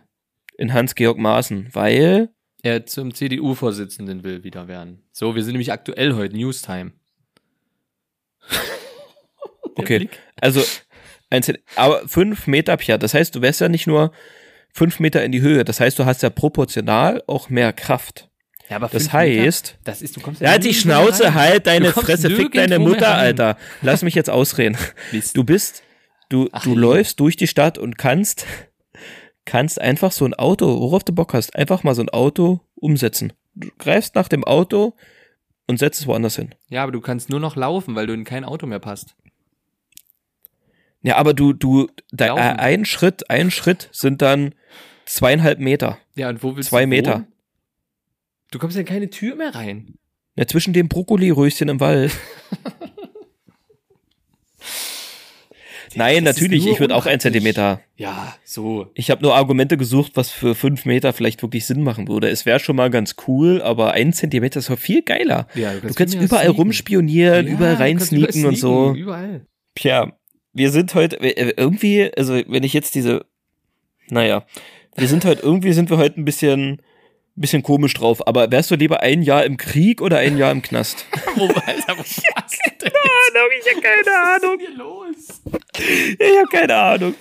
In Hans-Georg Maaßen, weil, Er zum CDU-Vorsitzenden will wieder werden. So, wir sind nämlich aktuell heute, Newstime. Okay. Blick. also, ein aber fünf Meter, Pia, das heißt, du wärst ja nicht nur fünf Meter in die Höhe, das heißt, du hast ja proportional auch mehr Kraft. Ja, aber Das fünf Meter, heißt, das ist, du kommst ja, halt die Schnauze, rein. halt deine Fresse, fick deine Mutter, rein. Alter. Lass mich jetzt ausreden. Du bist, du, Ach, du je. läufst durch die Stadt und kannst, kannst einfach so ein Auto, worauf du Bock hast, einfach mal so ein Auto umsetzen. Du greifst nach dem Auto und setzt es woanders hin. Ja, aber du kannst nur noch laufen, weil du in kein Auto mehr passt. Ja, aber du, du, da, äh, ein Schritt, ein Schritt sind dann zweieinhalb Meter. Ja, und wo willst Zwei du Meter. wohnen? Du kommst ja in keine Tür mehr rein. Ja, zwischen dem Brokkoli-Röschen im Wald. Nein, Das natürlich, ich würde auch ein unpraktisch. Zentimeter. Ja, so. Ich habe nur Argumente gesucht, was für fünf Meter vielleicht wirklich Sinn machen würde. Es wäre schon mal ganz cool, aber ein Zentimeter ist doch viel geiler. Ja, Du kannst überall rumspionieren, überall rein sneaken und so. Überall. Tja, wir sind heute äh, irgendwie, also wenn ich jetzt diese, naja, wir sind heute, irgendwie sind wir heute ein bisschen, bisschen komisch drauf, aber wärst du lieber ein Jahr im Krieg oder ein Jahr im Knast? Wo, Alter, wo warst du denn? ich habe keine Ahnung. hier los? Ich habe keine Ahnung.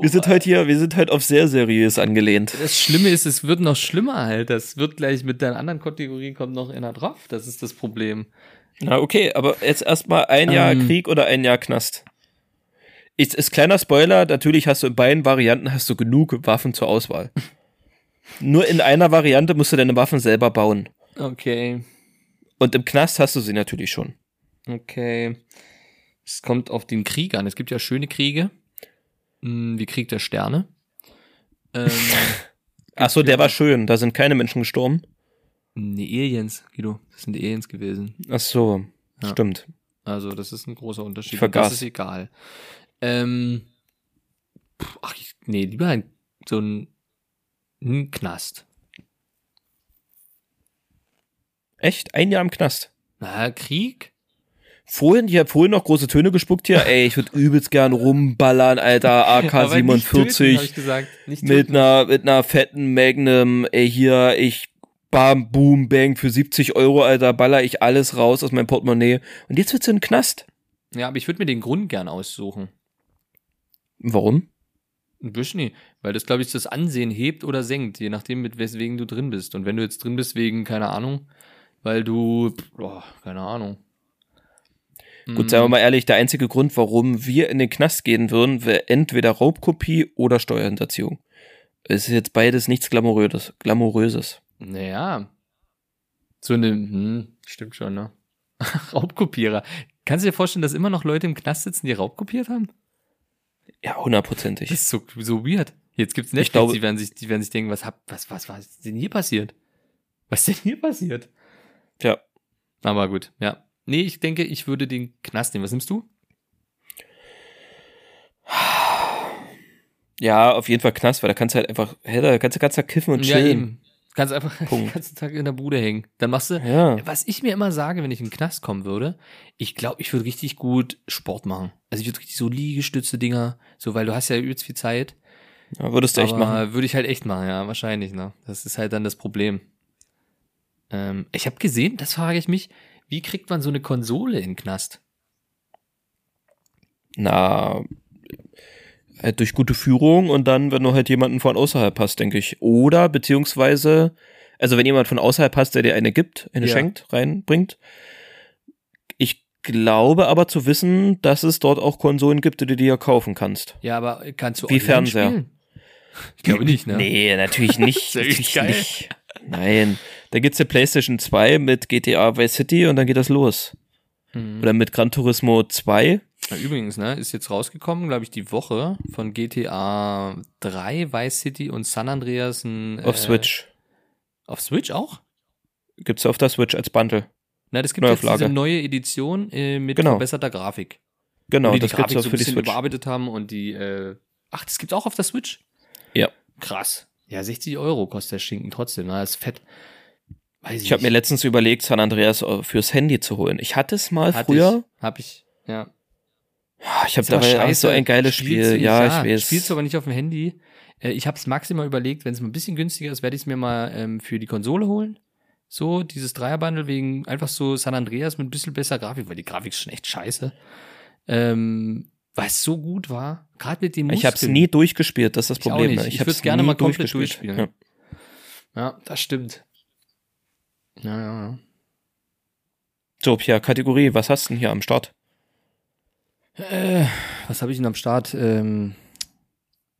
Wir sind heute hier, wir sind heute auf sehr seriös angelehnt. Das Schlimme ist, es wird noch schlimmer halt. Das wird gleich mit der anderen Kategorie kommt noch einer drauf. Das ist das Problem. Na, okay, aber jetzt erstmal ein Jahr Ähm. Krieg oder ein Jahr Knast. Ist, ist kleiner Spoiler, natürlich hast du in beiden Varianten hast du genug Waffen zur Auswahl. Nur in einer Variante musst du deine Waffen selber bauen. Okay. Und im Knast hast du sie natürlich schon. Okay. Es kommt auf den Krieg an. Es gibt ja schöne Kriege. Hm, Wie Krieg der Sterne. Ähm, Ach so, der war schön, da sind keine Menschen gestorben. nee, Aliens, Guido. Das sind die Aliens gewesen. Ach so, Ja. stimmt. Also, das ist ein großer Unterschied. Ich vergaß. Das ist egal. Ähm, ach, ich, nee, lieber ein, so ein, ein Knast. Echt? Ein Jahr im Knast. Na, Krieg? Vorhin, ich habe vorhin noch große Töne gespuckt hier. Ey, ich würde übelst gern rumballern, Alter. Aber nicht töten, hab ich AK-47 gesagt. Nicht mit einer, mit einer fetten Magnum. Ey, hier, ich bam, boom, bang, für 70 Euro, Alter, baller ich alles raus aus meinem Portemonnaie. Und jetzt wird's in den Knast. Ja, aber ich würde mir den Grund gern aussuchen. Warum? Ein bisschen nie, weil das, glaube ich, das Ansehen hebt oder senkt, je nachdem, mit weswegen du drin bist. Und wenn du jetzt drin bist wegen, keine Ahnung, weil du, boah, keine Ahnung. Gut, seien wir mal ehrlich, der einzige Grund, warum wir in den Knast gehen würden, wäre entweder Raubkopie oder Steuerhinterziehung. Es ist jetzt beides nichts Glamouröses. Glamouröses. Naja. So eine, hm, stimmt schon, ne? Raubkopierer. Kannst du dir vorstellen, dass immer noch Leute im Knast sitzen, die raubkopiert haben? Ja, hundertprozentig. Das ist so, so weird. Jetzt gibt's Netflix, glaube- die werden sich, die werden sich denken, was hab, was, was, was ist denn hier passiert? Was ist denn hier passiert? Ja. Aber gut, ja. Nee, ich denke, ich würde den Knast nehmen. Was nimmst du? Ja, auf jeden Fall Knast, weil da kannst du halt einfach, hey, da kannst du ganz Tag kiffen und chillen. Kannst einfach den Punkt. ganzen Tag in der Bude hängen. Dann machst du, Ja. was ich mir immer sage, wenn ich in den Knast kommen würde, ich glaube, ich würde richtig gut Sport machen. Also ich würde richtig so Liegestütze Dinger, so, weil du hast ja übelst viel Zeit. ja würdest du echt aber machen. Würde ich halt echt machen, ja, wahrscheinlich, ne? Das ist halt dann das Problem. Ähm, ich habe gesehen, das frage ich mich, wie kriegt man so eine Konsole in den Knast? Na, halt durch gute Führung und dann, wenn du halt jemanden von außerhalb hast, denke ich. Oder, beziehungsweise, also wenn jemand von außerhalb hast, der dir eine gibt, eine Ja. schenkt, reinbringt. Ich glaube aber zu wissen, dass es dort auch Konsolen gibt, die du dir kaufen kannst. Ja, aber kannst du Wie online Fernseher. spielen? Ich glaube nicht, ne? Nee, natürlich nicht. Natürlich geil. nicht. Nein. Da gibt's eine PlayStation 2 mit GTA Vice City und dann geht das los. Mhm. Oder mit Gran Turismo 2. Ja, Übrigens, ne, ist jetzt rausgekommen, glaube ich, die Woche von GTA 3, Vice City und San Andreas ein, Auf äh, Switch. Auf Switch auch? Gibt's auf der Switch als Bundle. Na, das gibt jetzt Neuauflage. diese neue Edition äh, mit Genau. verbesserter Grafik. Genau, die das gibt's auch so für die Switch. überarbeitet haben und die, äh, ach, das gibt's auch auf der Switch? Ja. Krass. Ja, 60 Euro kostet der Schinken trotzdem, na, ist fett. Weiß Ich habe mir letztens überlegt, San Andreas äh, fürs Handy zu holen. Ich hatte es mal Hatte früher. Ich, hab ich, ja. Ah, Ich habe dabei auch so ein geiles Spiel. du- Ja, ich weiß. Spielst du aber nicht auf dem Handy. Äh, Ich habe es maximal überlegt, wenn es mal ein bisschen günstiger ist, werde ich es mir mal ähm, für die Konsole holen. So, dieses Dreierbundle wegen einfach so San Andreas mit ein bisschen besser Grafik, weil die Grafik ist schon echt scheiße. Ähm, weil es so gut war, gerade mit dem ich habe es nie durchgespielt, das ist das Ich auch Problem. nicht. ne? Ich hab's würd's gerne nie mal komplett durchgespielt. durchspielen. Ja. Ja, das stimmt. Ja, ja, ja. So, Pia, Kategorie, was hast du denn hier am Start? Äh, was habe ich denn am Start? Ähm,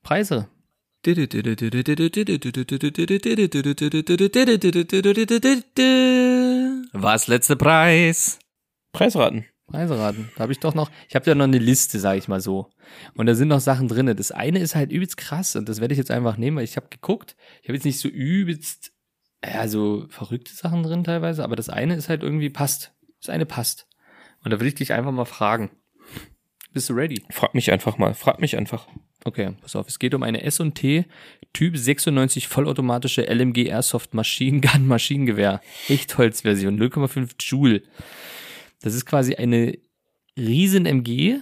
Preise. Was letzte Preis? Preisraten. Preise raten. Da habe ich doch noch, ich habe ja noch eine Liste, sage ich mal so. Und da sind noch Sachen drinne. Das eine ist halt übelst krass und das werde ich jetzt einfach nehmen, weil ich habe geguckt. Ich habe jetzt nicht so übelst, ja, so verrückte Sachen drin teilweise, aber das eine ist halt irgendwie passt. Das eine passt. Und da will ich dich einfach mal fragen. Bist du ready? Frag mich einfach mal. Frag mich einfach. Okay, pass auf. Es geht um eine S&T Typ 96 vollautomatische LMG Airsoft Machine Gun Maschinengewehr. Echtholzversion, 0,5 Joule. Das ist quasi eine riesen MG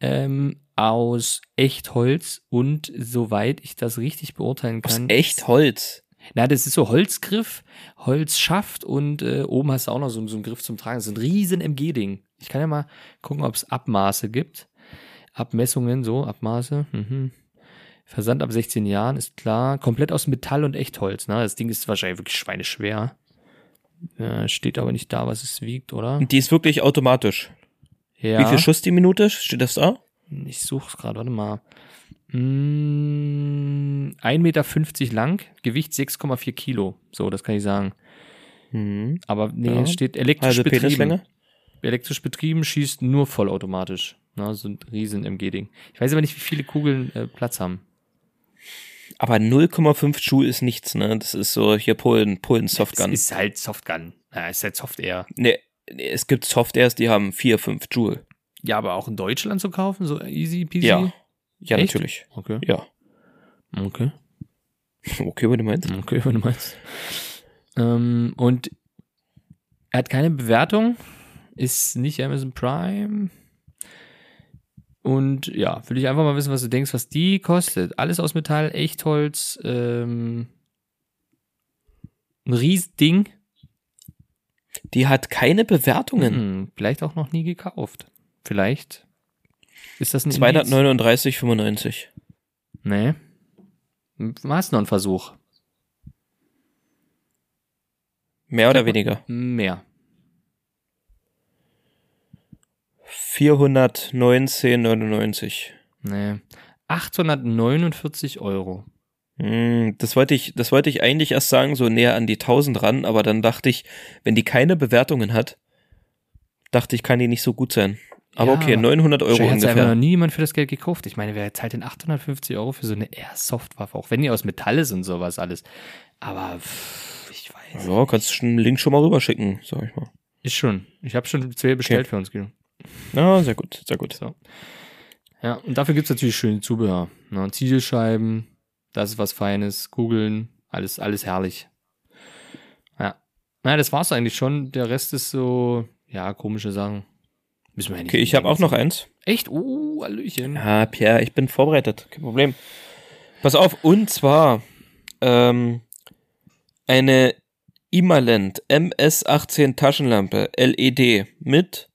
ähm, aus Echtholz und soweit ich das richtig beurteilen Aus kann. echt Holz. Na, das ist so Holzgriff, Holzschaft und äh, oben hast du auch noch so, so einen Griff zum Tragen. Das ist ein riesen MG-Ding. Ich kann ja mal gucken, ob es Abmaße gibt. Abmessungen, so, Abmaße. Mhm. Versand ab 16 Jahren, ist klar. Komplett aus Metall und Echtholz. Ne? Das Ding ist wahrscheinlich wirklich schweineschwer. Äh, steht aber nicht da, was es wiegt, oder? Die ist wirklich automatisch. Ja. Wie viel Schuss die Minute? Steht das da? Ich suche es gerade, warte mal. Mm, 1,50 Meter lang, Gewicht 6,4 Kilo. So, das kann ich sagen. Mhm. Aber nee, Ja. es steht elektrisch Halbe betrieben. Penislänge? Elektrisch betrieben, schießt nur vollautomatisch. Na, so ein riesen MG-Ding. Ich weiß aber nicht, wie viele Kugeln äh, Platz haben. Aber 0,5 Joule ist nichts, ne? Das ist so hier Polen, Polen Softgun. Es ist halt Softgun. Ja, ist halt Soft Air. Nee, nee, es gibt Softairs, die haben 4, 5 Joule. Ja, aber auch in Deutschland zu kaufen, so easy peasy? Ja. Ja, Echt? natürlich. Okay. Ja. Okay. Okay, wenn du meinst. Okay, wenn du meinst. Ähm, und er hat keine Bewertung. Ist nicht Amazon Prime. Und ja, will ich einfach mal wissen, was du denkst, was die kostet. Alles aus Metall, Echtholz, ähm, ein Riesding. Die hat keine Bewertungen. Hm, vielleicht auch noch nie gekauft. Vielleicht ist das ein Indiz? 239,95. Nee. Hast noch einen Versuch. Mehr oder weniger? Mehr. 419,99. Nee. 849 Euro. Hm, Das wollte ich, das wollte ich eigentlich erst sagen, so näher an die 1000 ran, aber dann dachte ich, wenn die keine Bewertungen hat, dachte ich, kann die nicht so gut sein. Aber Ja. okay, 900 Euro Wahrscheinlich hat einfach noch ungefähr. nie jemand für das Geld gekauft. Ich meine, wer zahlt denn 850 Euro für so eine Airsoft-Waffe? Auch wenn die aus Metall ist und sowas alles. Aber pff, ich weiß. Ja, kannst du einen Link schon mal rüberschicken, sag ich mal. Ist schon. Ich habe schon zwei bestellt für uns, Guido. Ja, sehr gut, sehr gut. So. Ja, und dafür gibt's natürlich schöne Zubehör. Ne? Zielscheiben, das ist was Feines, Kugeln, alles, alles herrlich. Ja. Naja, das war's eigentlich schon. Der Rest ist so, ja, komische Sachen. Müssen wir ja nicht. Okay, ich habe auch noch eins. Echt? Oh, Hallöchen. Ja, Pierre, ich bin vorbereitet, kein Problem. Pass auf, und zwar ähm, eine Imalent MS18 Taschenlampe LED mit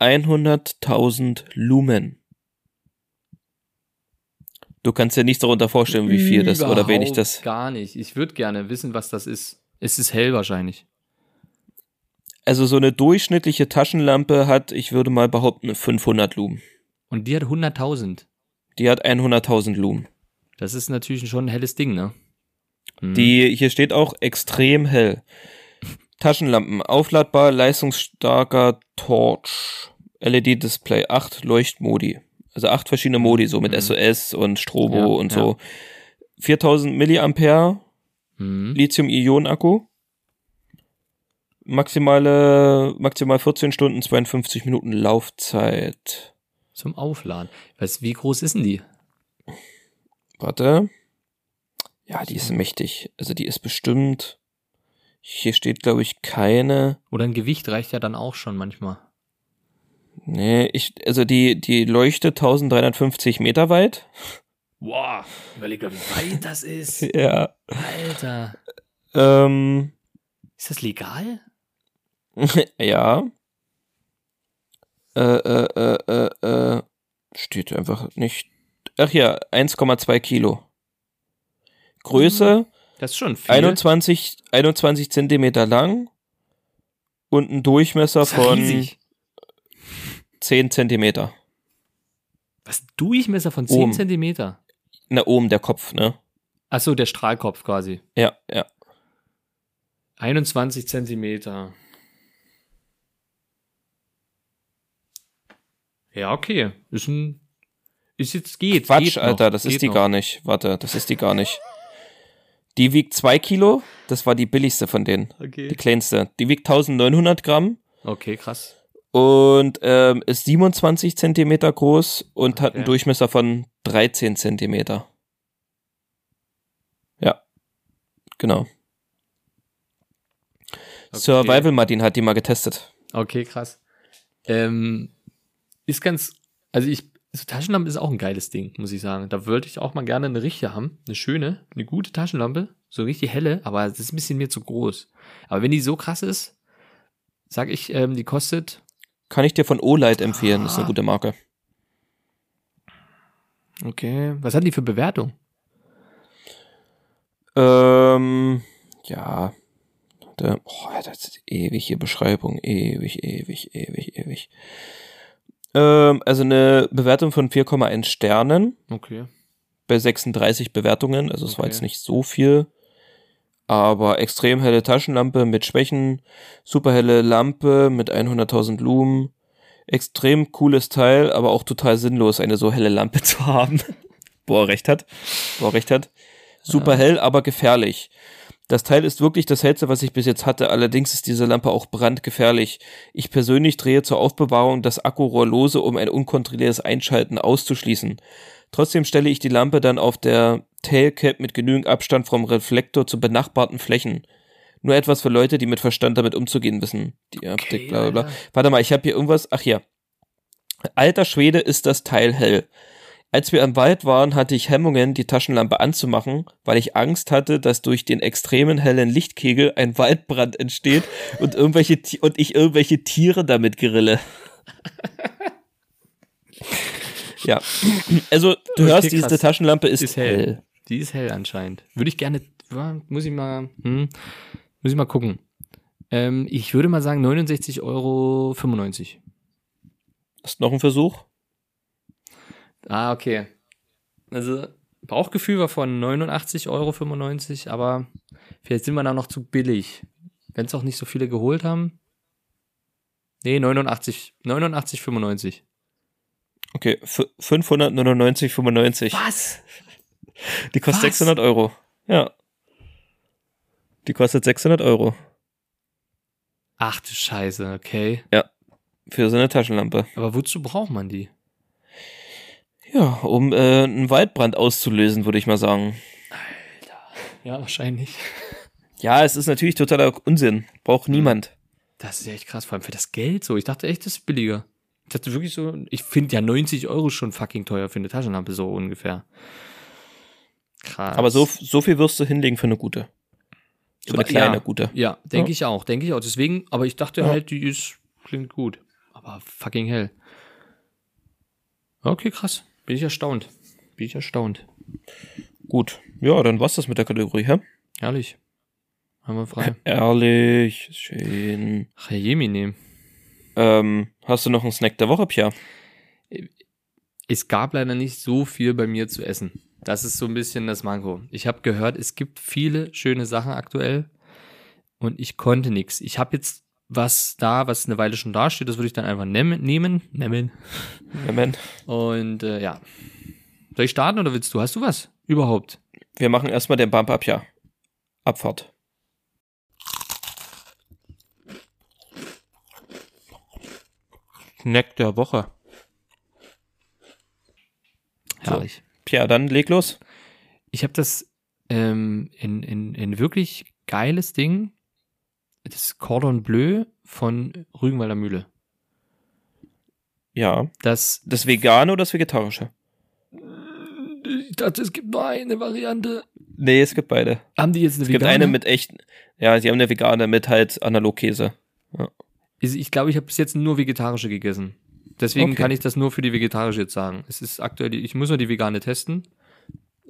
100.000 Lumen. Du kannst dir nichts darunter vorstellen, wie viel das oder wenig Überhaupt das. Gar nicht. Ich würde gerne wissen, was das ist. Es ist hell wahrscheinlich. Also so eine durchschnittliche Taschenlampe hat, ich würde mal behaupten, 500 Lumen. Und die hat 100.000. Die hat 100.000 Lumen. Das ist natürlich schon ein helles Ding, ne? Hm. Die, hier steht auch extrem hell. Taschenlampen, aufladbar, leistungsstarker Torch, LED-Display, acht Leuchtmodi. Also acht verschiedene Modi, so mit Mhm. SOS und Strobo Ja, und ja. so. 4000 Milliampere, Hm. Lithium-Ionen-Akku. Maximale, maximal 14 Stunden, 52 Minuten Laufzeit. Zum Aufladen. Weißt wie groß ist denn die? Warte. Ja, die ist mächtig. Also die ist bestimmt. Hier steht, glaube ich, keine. Oder ein Gewicht reicht ja dann auch schon manchmal. Nee, ich, also die, die leuchtet 1350 Meter weit. Boah, überleg mal, wie weit das ist. Ja. Alter. Ähm, Ist das legal? ja. Äh, äh, äh, äh, äh, steht einfach nicht. Ach ja, 1,2 Kilo. Größe Das ist schon viel. 21, 21 Zentimeter lang und ein Durchmesser Das von riesig. 10 Zentimeter. Was? Durchmesser von 10 Oben. Zentimeter? Na, oben der Kopf, ne? Ach so, der Strahlkopf quasi. Ja, ja. 21 Zentimeter. Ja, okay. Ist ein. Ist jetzt geht. Quatsch, geht noch, Alter, das geht ist die noch. gar nicht. Warte, das ist die gar nicht. Die wiegt 2 Kilo. Das war die billigste von denen. Die Okay. kleinste. Die wiegt 1900 Gramm Okay, krass. und ähm, ist 27 Zentimeter groß und hat einen Okay. Durchmesser von 13 Zentimeter. Ja, genau. Okay. Survival Martin hat die mal getestet. Okay, krass. Ähm, ist ganz, also ich, so Taschenlampe ist auch ein geiles Ding, muss ich sagen. Da würde ich auch mal gerne eine richtige haben. Eine schöne, eine gute Taschenlampe. So richtig helle, aber das ist ein bisschen mir zu groß. Aber wenn die so krass ist, sag ich, ähm, die kostet, Kann ich dir von Olight empfehlen, ist eine Ah. gute Marke. okay, was hat die für Bewertung? Ähm, ja. Da, oh, das ist ewig hier Beschreibung. Ewig, ewig, ewig, ewig. Ähm, also eine Bewertung von 4,1 Sternen Okay. bei 36 Bewertungen. Also es war Okay. jetzt nicht so viel. Aber extrem helle Taschenlampe mit Schwächen. Super helle Lampe mit 100.000 Lumen. Extrem cooles Teil, aber auch total sinnlos, eine so helle Lampe zu haben. Boah, recht hat. Boah, recht hat. Super Ja. hell, aber gefährlich. Das Teil ist wirklich das hellste, was ich bis jetzt hatte. Allerdings ist diese Lampe auch brandgefährlich. Ich persönlich drehe zur Aufbewahrung das Akkurohr lose, um ein unkontrolliertes Einschalten auszuschließen. Trotzdem stelle ich die Lampe dann auf der Tailcap mit genügend Abstand vom Reflektor zu benachbarten Flächen. Nur etwas für Leute, die mit Verstand damit umzugehen wissen. Die Optik, bla bla bla. Alter. Warte mal, ich habe hier irgendwas. Ach ja. Alter Schwede ist das Teil hell. Als wir im Wald waren, hatte ich Hemmungen, die Taschenlampe anzumachen, weil ich Angst hatte, dass durch den extremen hellen Lichtkegel ein Waldbrand entsteht und irgendwelche und ich irgendwelche Tiere damit grille. ja, also du Okay, hörst, diese krass. Taschenlampe ist, Ist hell. hell. Die ist hell anscheinend. Würde ich gerne, muss ich mal, hm, muss ich mal gucken. Ähm, ich würde mal sagen 69,95 Euro. Hast du noch einen Versuch? Ah, okay. Also, Bauchgefühl war von 89,95 Euro, aber vielleicht sind wir da noch zu billig. Wenn es auch nicht so viele geholt haben. Nee, 89, 89,95. Okay, f- 599,95. Was? Die kostet Was? 600 Euro. Ja. Die kostet 600 Euro Ach du Scheiße, okay. für so eine Taschenlampe. Aber wozu braucht man die? Ja, um äh, einen Waldbrand auszulösen, würde ich mal sagen. Ja, wahrscheinlich. Ja, es ist natürlich totaler Unsinn. Braucht niemand. Das ist ja echt krass, vor allem für das Geld so. Ich dachte echt, das ist billiger. Ich dachte wirklich so, ich finde ja 90 Euro schon fucking teuer für eine Taschenlampe, so ungefähr. Krass. Aber so, so viel wirst du hinlegen für eine gute. So eine kleine ja, gute. Ja, denke Ja. ich auch, denke ich auch. Deswegen, aber ich dachte Ja. halt, die ist, klingt gut. Aber fucking hell. Okay, krass. Bin ich erstaunt. Bin ich erstaunt. Gut. Ja, dann war's das mit der Kategorie, hä? Herrlich. Haben wir frei. Ehrlich, schön. Jemine. Ähm, hast du noch einen Snack der Woche, Pia? Es gab leider nicht so viel bei mir zu essen. Das ist so ein bisschen das Manko. Ich habe gehört, es gibt viele schöne Sachen aktuell und ich konnte nix. Ich habe jetzt was da, was eine Weile schon dasteht, das würde ich dann einfach nehmen, nehmen, nehmen. Moment. Und äh, ja. Soll ich starten oder willst du? Hast du was? Überhaupt? Wir machen erstmal den Bump up, ja. Abfahrt. Snack der Woche. Herrlich. Pia, dann leg los. Ich habe das ähm, in, in, in wirklich geiles Ding. Das Cordon Bleu von Rügenwalder Mühle. Ja. Das Das Vegane oder das Vegetarische? Ich dachte, es gibt nur eine Variante. Nee, es gibt beide. Haben die jetzt eine Es gibt eine mit echten, ja, sie haben eine vegane mit halt Analogkäse. Ich, ich glaube, ich habe bis jetzt nur vegetarische gegessen. Deswegen Okay. kann ich das nur für die vegetarische jetzt sagen. Es ist aktuell, ich muss nur die vegane testen.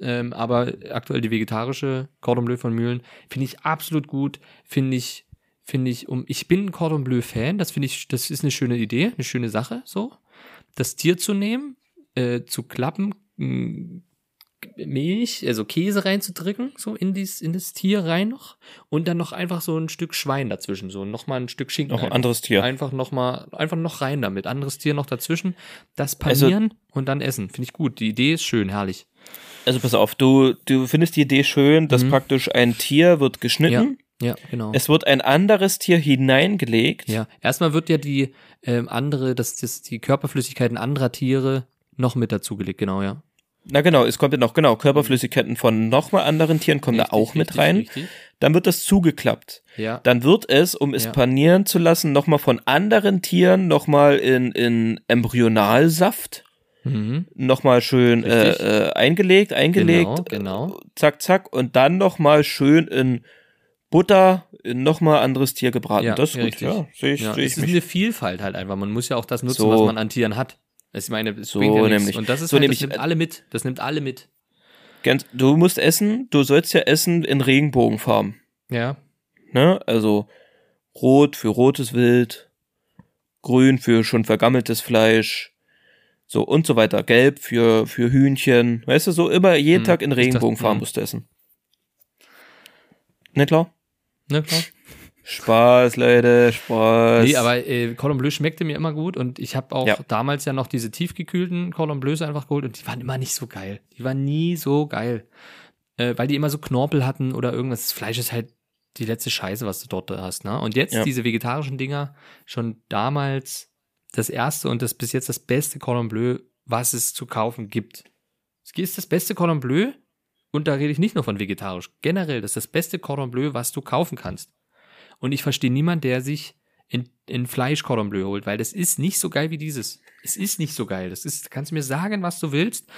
Ähm, aber aktuell die vegetarische Cordon Bleu von Mühlen finde ich absolut gut. Finde ich, finde ich, um, ich bin ein Cordon Bleu Fan. Das finde ich, das ist eine schöne Idee, eine schöne Sache, so. Das Tier zu nehmen, äh, zu klappen, mh, Milch, also Käse reinzudrücken, so in, dies, in das Tier rein noch. Und dann noch einfach so ein Stück Schwein dazwischen, so nochmal ein Stück Schinken. Noch ein einfach. anderes Tier. Einfach noch mal, einfach noch rein damit. Anderes Tier noch dazwischen. Das Also- panieren und dann essen. Finde ich gut. Die Idee ist schön, herrlich. Also pass auf, du, du findest die Idee schön, dass Mhm. praktisch ein Tier wird geschnitten, Ja, genau. es wird ein anderes Tier hineingelegt. ja, erstmal wird ja die ähm, andere, das, das, die Körperflüssigkeiten anderer Tiere noch mit dazugelegt, genau, ja. Na genau, es kommt ja noch, genau, Körperflüssigkeiten von nochmal anderen Tieren kommen da Richtig, auch mit richtig, rein. Richtig. Dann wird das zugeklappt. Ja, Dann wird es, um es Ja. panieren zu lassen, nochmal von anderen Tieren nochmal in, in Embryonalsaft mhm. nochmal schön äh, äh, eingelegt, eingelegt. Genau, genau. äh, Zack, zack. Und dann nochmal schön in Butter in nochmal anderes Tier gebraten. Ja, das ist gut, richtig. ja. Sehe ich, ja. sehe Es ich ist mich. eine Vielfalt halt einfach. Man muss ja auch das nutzen, So. was man an Tieren hat. Ich meine, es So ja nämlich. Und das ist So halt, nämlich, das nimmt äh, alle mit. Das nimmt alle mit. Ganz, du musst essen, du sollst ja essen in Regenbogenfarben. Ja. Ne? Also rot für rotes Wild, grün für schon vergammeltes Fleisch, so und so weiter. Gelb für, für Hühnchen. Weißt du, so immer jeden Hm, Tag in das- Regenbogenfarben musst du essen. Ne, klar? Ne, klar. Spaß, Leute, Spaß. Nee, aber äh, Cordon Bleu schmeckte mir immer gut und ich habe auch Ja. damals ja noch diese tiefgekühlten Cordon Bleus einfach geholt und die waren immer nicht so geil. Die waren nie so geil. Äh, weil die immer so Knorpel hatten oder irgendwas. Das Fleisch ist halt die letzte Scheiße, was du dort hast. Ne? Und jetzt Ja. diese vegetarischen Dinger, schon damals das erste und das bis jetzt das beste Cordon Bleu, was es zu kaufen gibt. Es ist das beste Cordon Bleu und da rede ich nicht nur von vegetarisch. Generell, das ist das beste Cordon Bleu, was du kaufen kannst. Und ich verstehe niemand, der sich in, in Fleisch Cordon Bleu holt, weil das ist nicht so geil wie dieses. Es ist nicht so geil. Das ist, kannst du mir sagen, was du willst,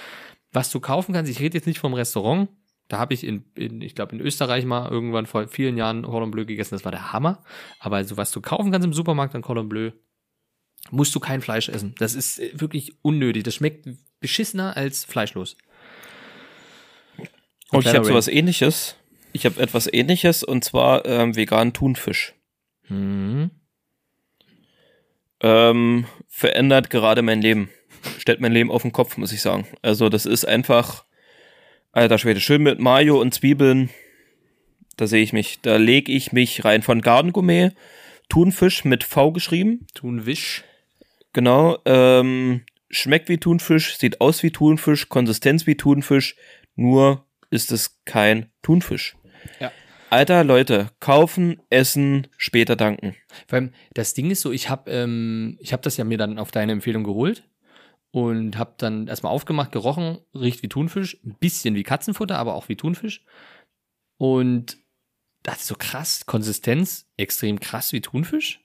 was du kaufen kannst. Ich rede jetzt nicht vom Restaurant. Da habe ich in, in ich glaube, in Österreich mal irgendwann vor vielen Jahren Cordon Bleu gegessen. Das war der Hammer. Aber also, was du kaufen kannst im Supermarkt an Cordon Bleu, musst du kein Fleisch essen. Das ist äh, wirklich unnötig. Das schmeckt beschissener als fleischlos. Und ich kleiner habe sowas ähnliches. Ich habe etwas ähnliches und zwar ähm, veganen Thunfisch. Mhm. Ähm, verändert gerade mein Leben. Stellt mein Leben auf den Kopf, muss ich sagen. Also das ist einfach, alter Schwede, schön mit Mayo und Zwiebeln. Da sehe ich mich. Da lege ich mich rein. Von Garden Gourmet, Thunfisch mit V geschrieben. Thunfisch. Genau. Ähm, schmeckt wie Thunfisch, sieht aus wie Thunfisch, Konsistenz wie Thunfisch, nur ist es kein Thunfisch. Ja. Alter Leute, kaufen, essen, später danken. Vor allem, das Ding ist so, ich habe ähm, ich hab das ja mir dann auf deine Empfehlung geholt und habe dann erstmal aufgemacht, gerochen, riecht wie Thunfisch, ein bisschen wie Katzenfutter, aber auch wie Thunfisch. Und das ist so krass, Konsistenz, extrem krass wie Thunfisch.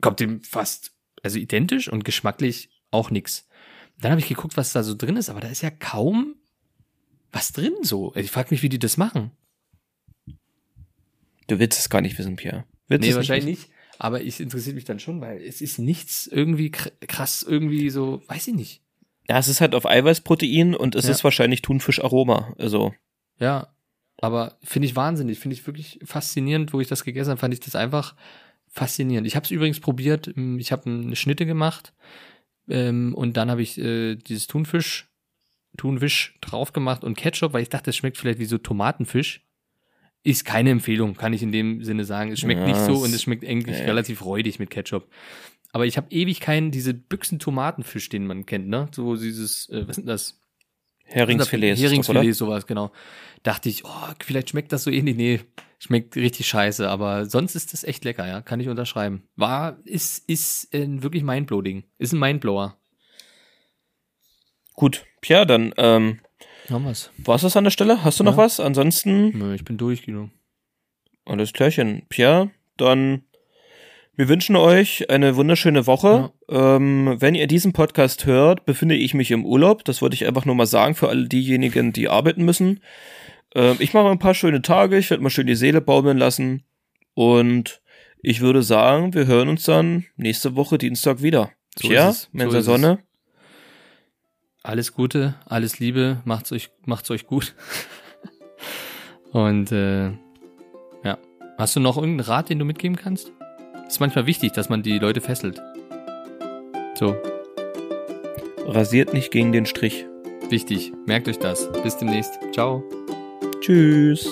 Kommt dem fast, also identisch und geschmacklich auch nix. Dann habe ich geguckt, was da so drin ist, aber da ist ja kaum was drin so. Ich frage mich, wie die das machen. Du willst es gar nicht wissen, Pierre. Willst Nee, es wahrscheinlich nicht. nicht. Aber es interessiert mich dann schon, weil es ist nichts irgendwie kr- krass, irgendwie so, weiß ich nicht. Ja, es ist halt auf Eiweißprotein und es Ja. ist wahrscheinlich Thunfischaroma. Also, Ja, aber finde ich wahnsinnig, finde ich wirklich faszinierend, wo ich das gegessen habe, fand ich das einfach faszinierend. Ich habe es übrigens probiert, ähm, ich habe eine Schnitte gemacht ähm, und dann habe ich äh, dieses Thunfisch, Thunfisch drauf gemacht und Ketchup, weil ich dachte, es schmeckt vielleicht wie so Tomatenfisch. Ist keine Empfehlung, kann ich in dem Sinne sagen. Es schmeckt Ja, nicht so und es schmeckt eigentlich nee. relativ räudig mit Ketchup. Aber ich habe ewig keinen, diese Büchsen-Tomatenfisch, den man kennt, ne? So dieses, äh, was sind das? Heringsfilet ist das, Heringsfilet, oder? sowas, genau. Dachte ich, oh, vielleicht schmeckt das so ähnlich. Nee, schmeckt richtig scheiße, aber sonst ist das echt lecker, ja. Kann ich unterschreiben. War, ist, ist äh, wirklich Mindblowing. Ist ein Mindblower. Gut, Pierre, dann ähm, Haben wir's. war's das an der Stelle. Hast du noch Ja. was? Ansonsten Nö, ich bin durch, Guido. Alles klärchen. Pierre, dann wir wünschen euch eine wunderschöne Woche. Ähm, wenn ihr diesen Podcast hört, befinde ich mich im Urlaub. Das wollte ich einfach nur mal sagen für alle diejenigen, die arbeiten müssen. Ähm, ich mache ein paar schöne Tage. Ich werde mal schön die Seele baumeln lassen. Und ich würde sagen, wir hören uns dann nächste Woche Dienstag wieder. So. So Mensa es. Sonne. Alles Gute, alles Liebe, macht's euch, macht's euch gut. Und äh, ja. Hast du noch irgendeinen Rat, den du mitgeben kannst? Ist manchmal wichtig, dass man die Leute fesselt. So, Rasiert nicht gegen den Strich. wichtig. Merkt euch das. Bis demnächst. Ciao. Tschüss.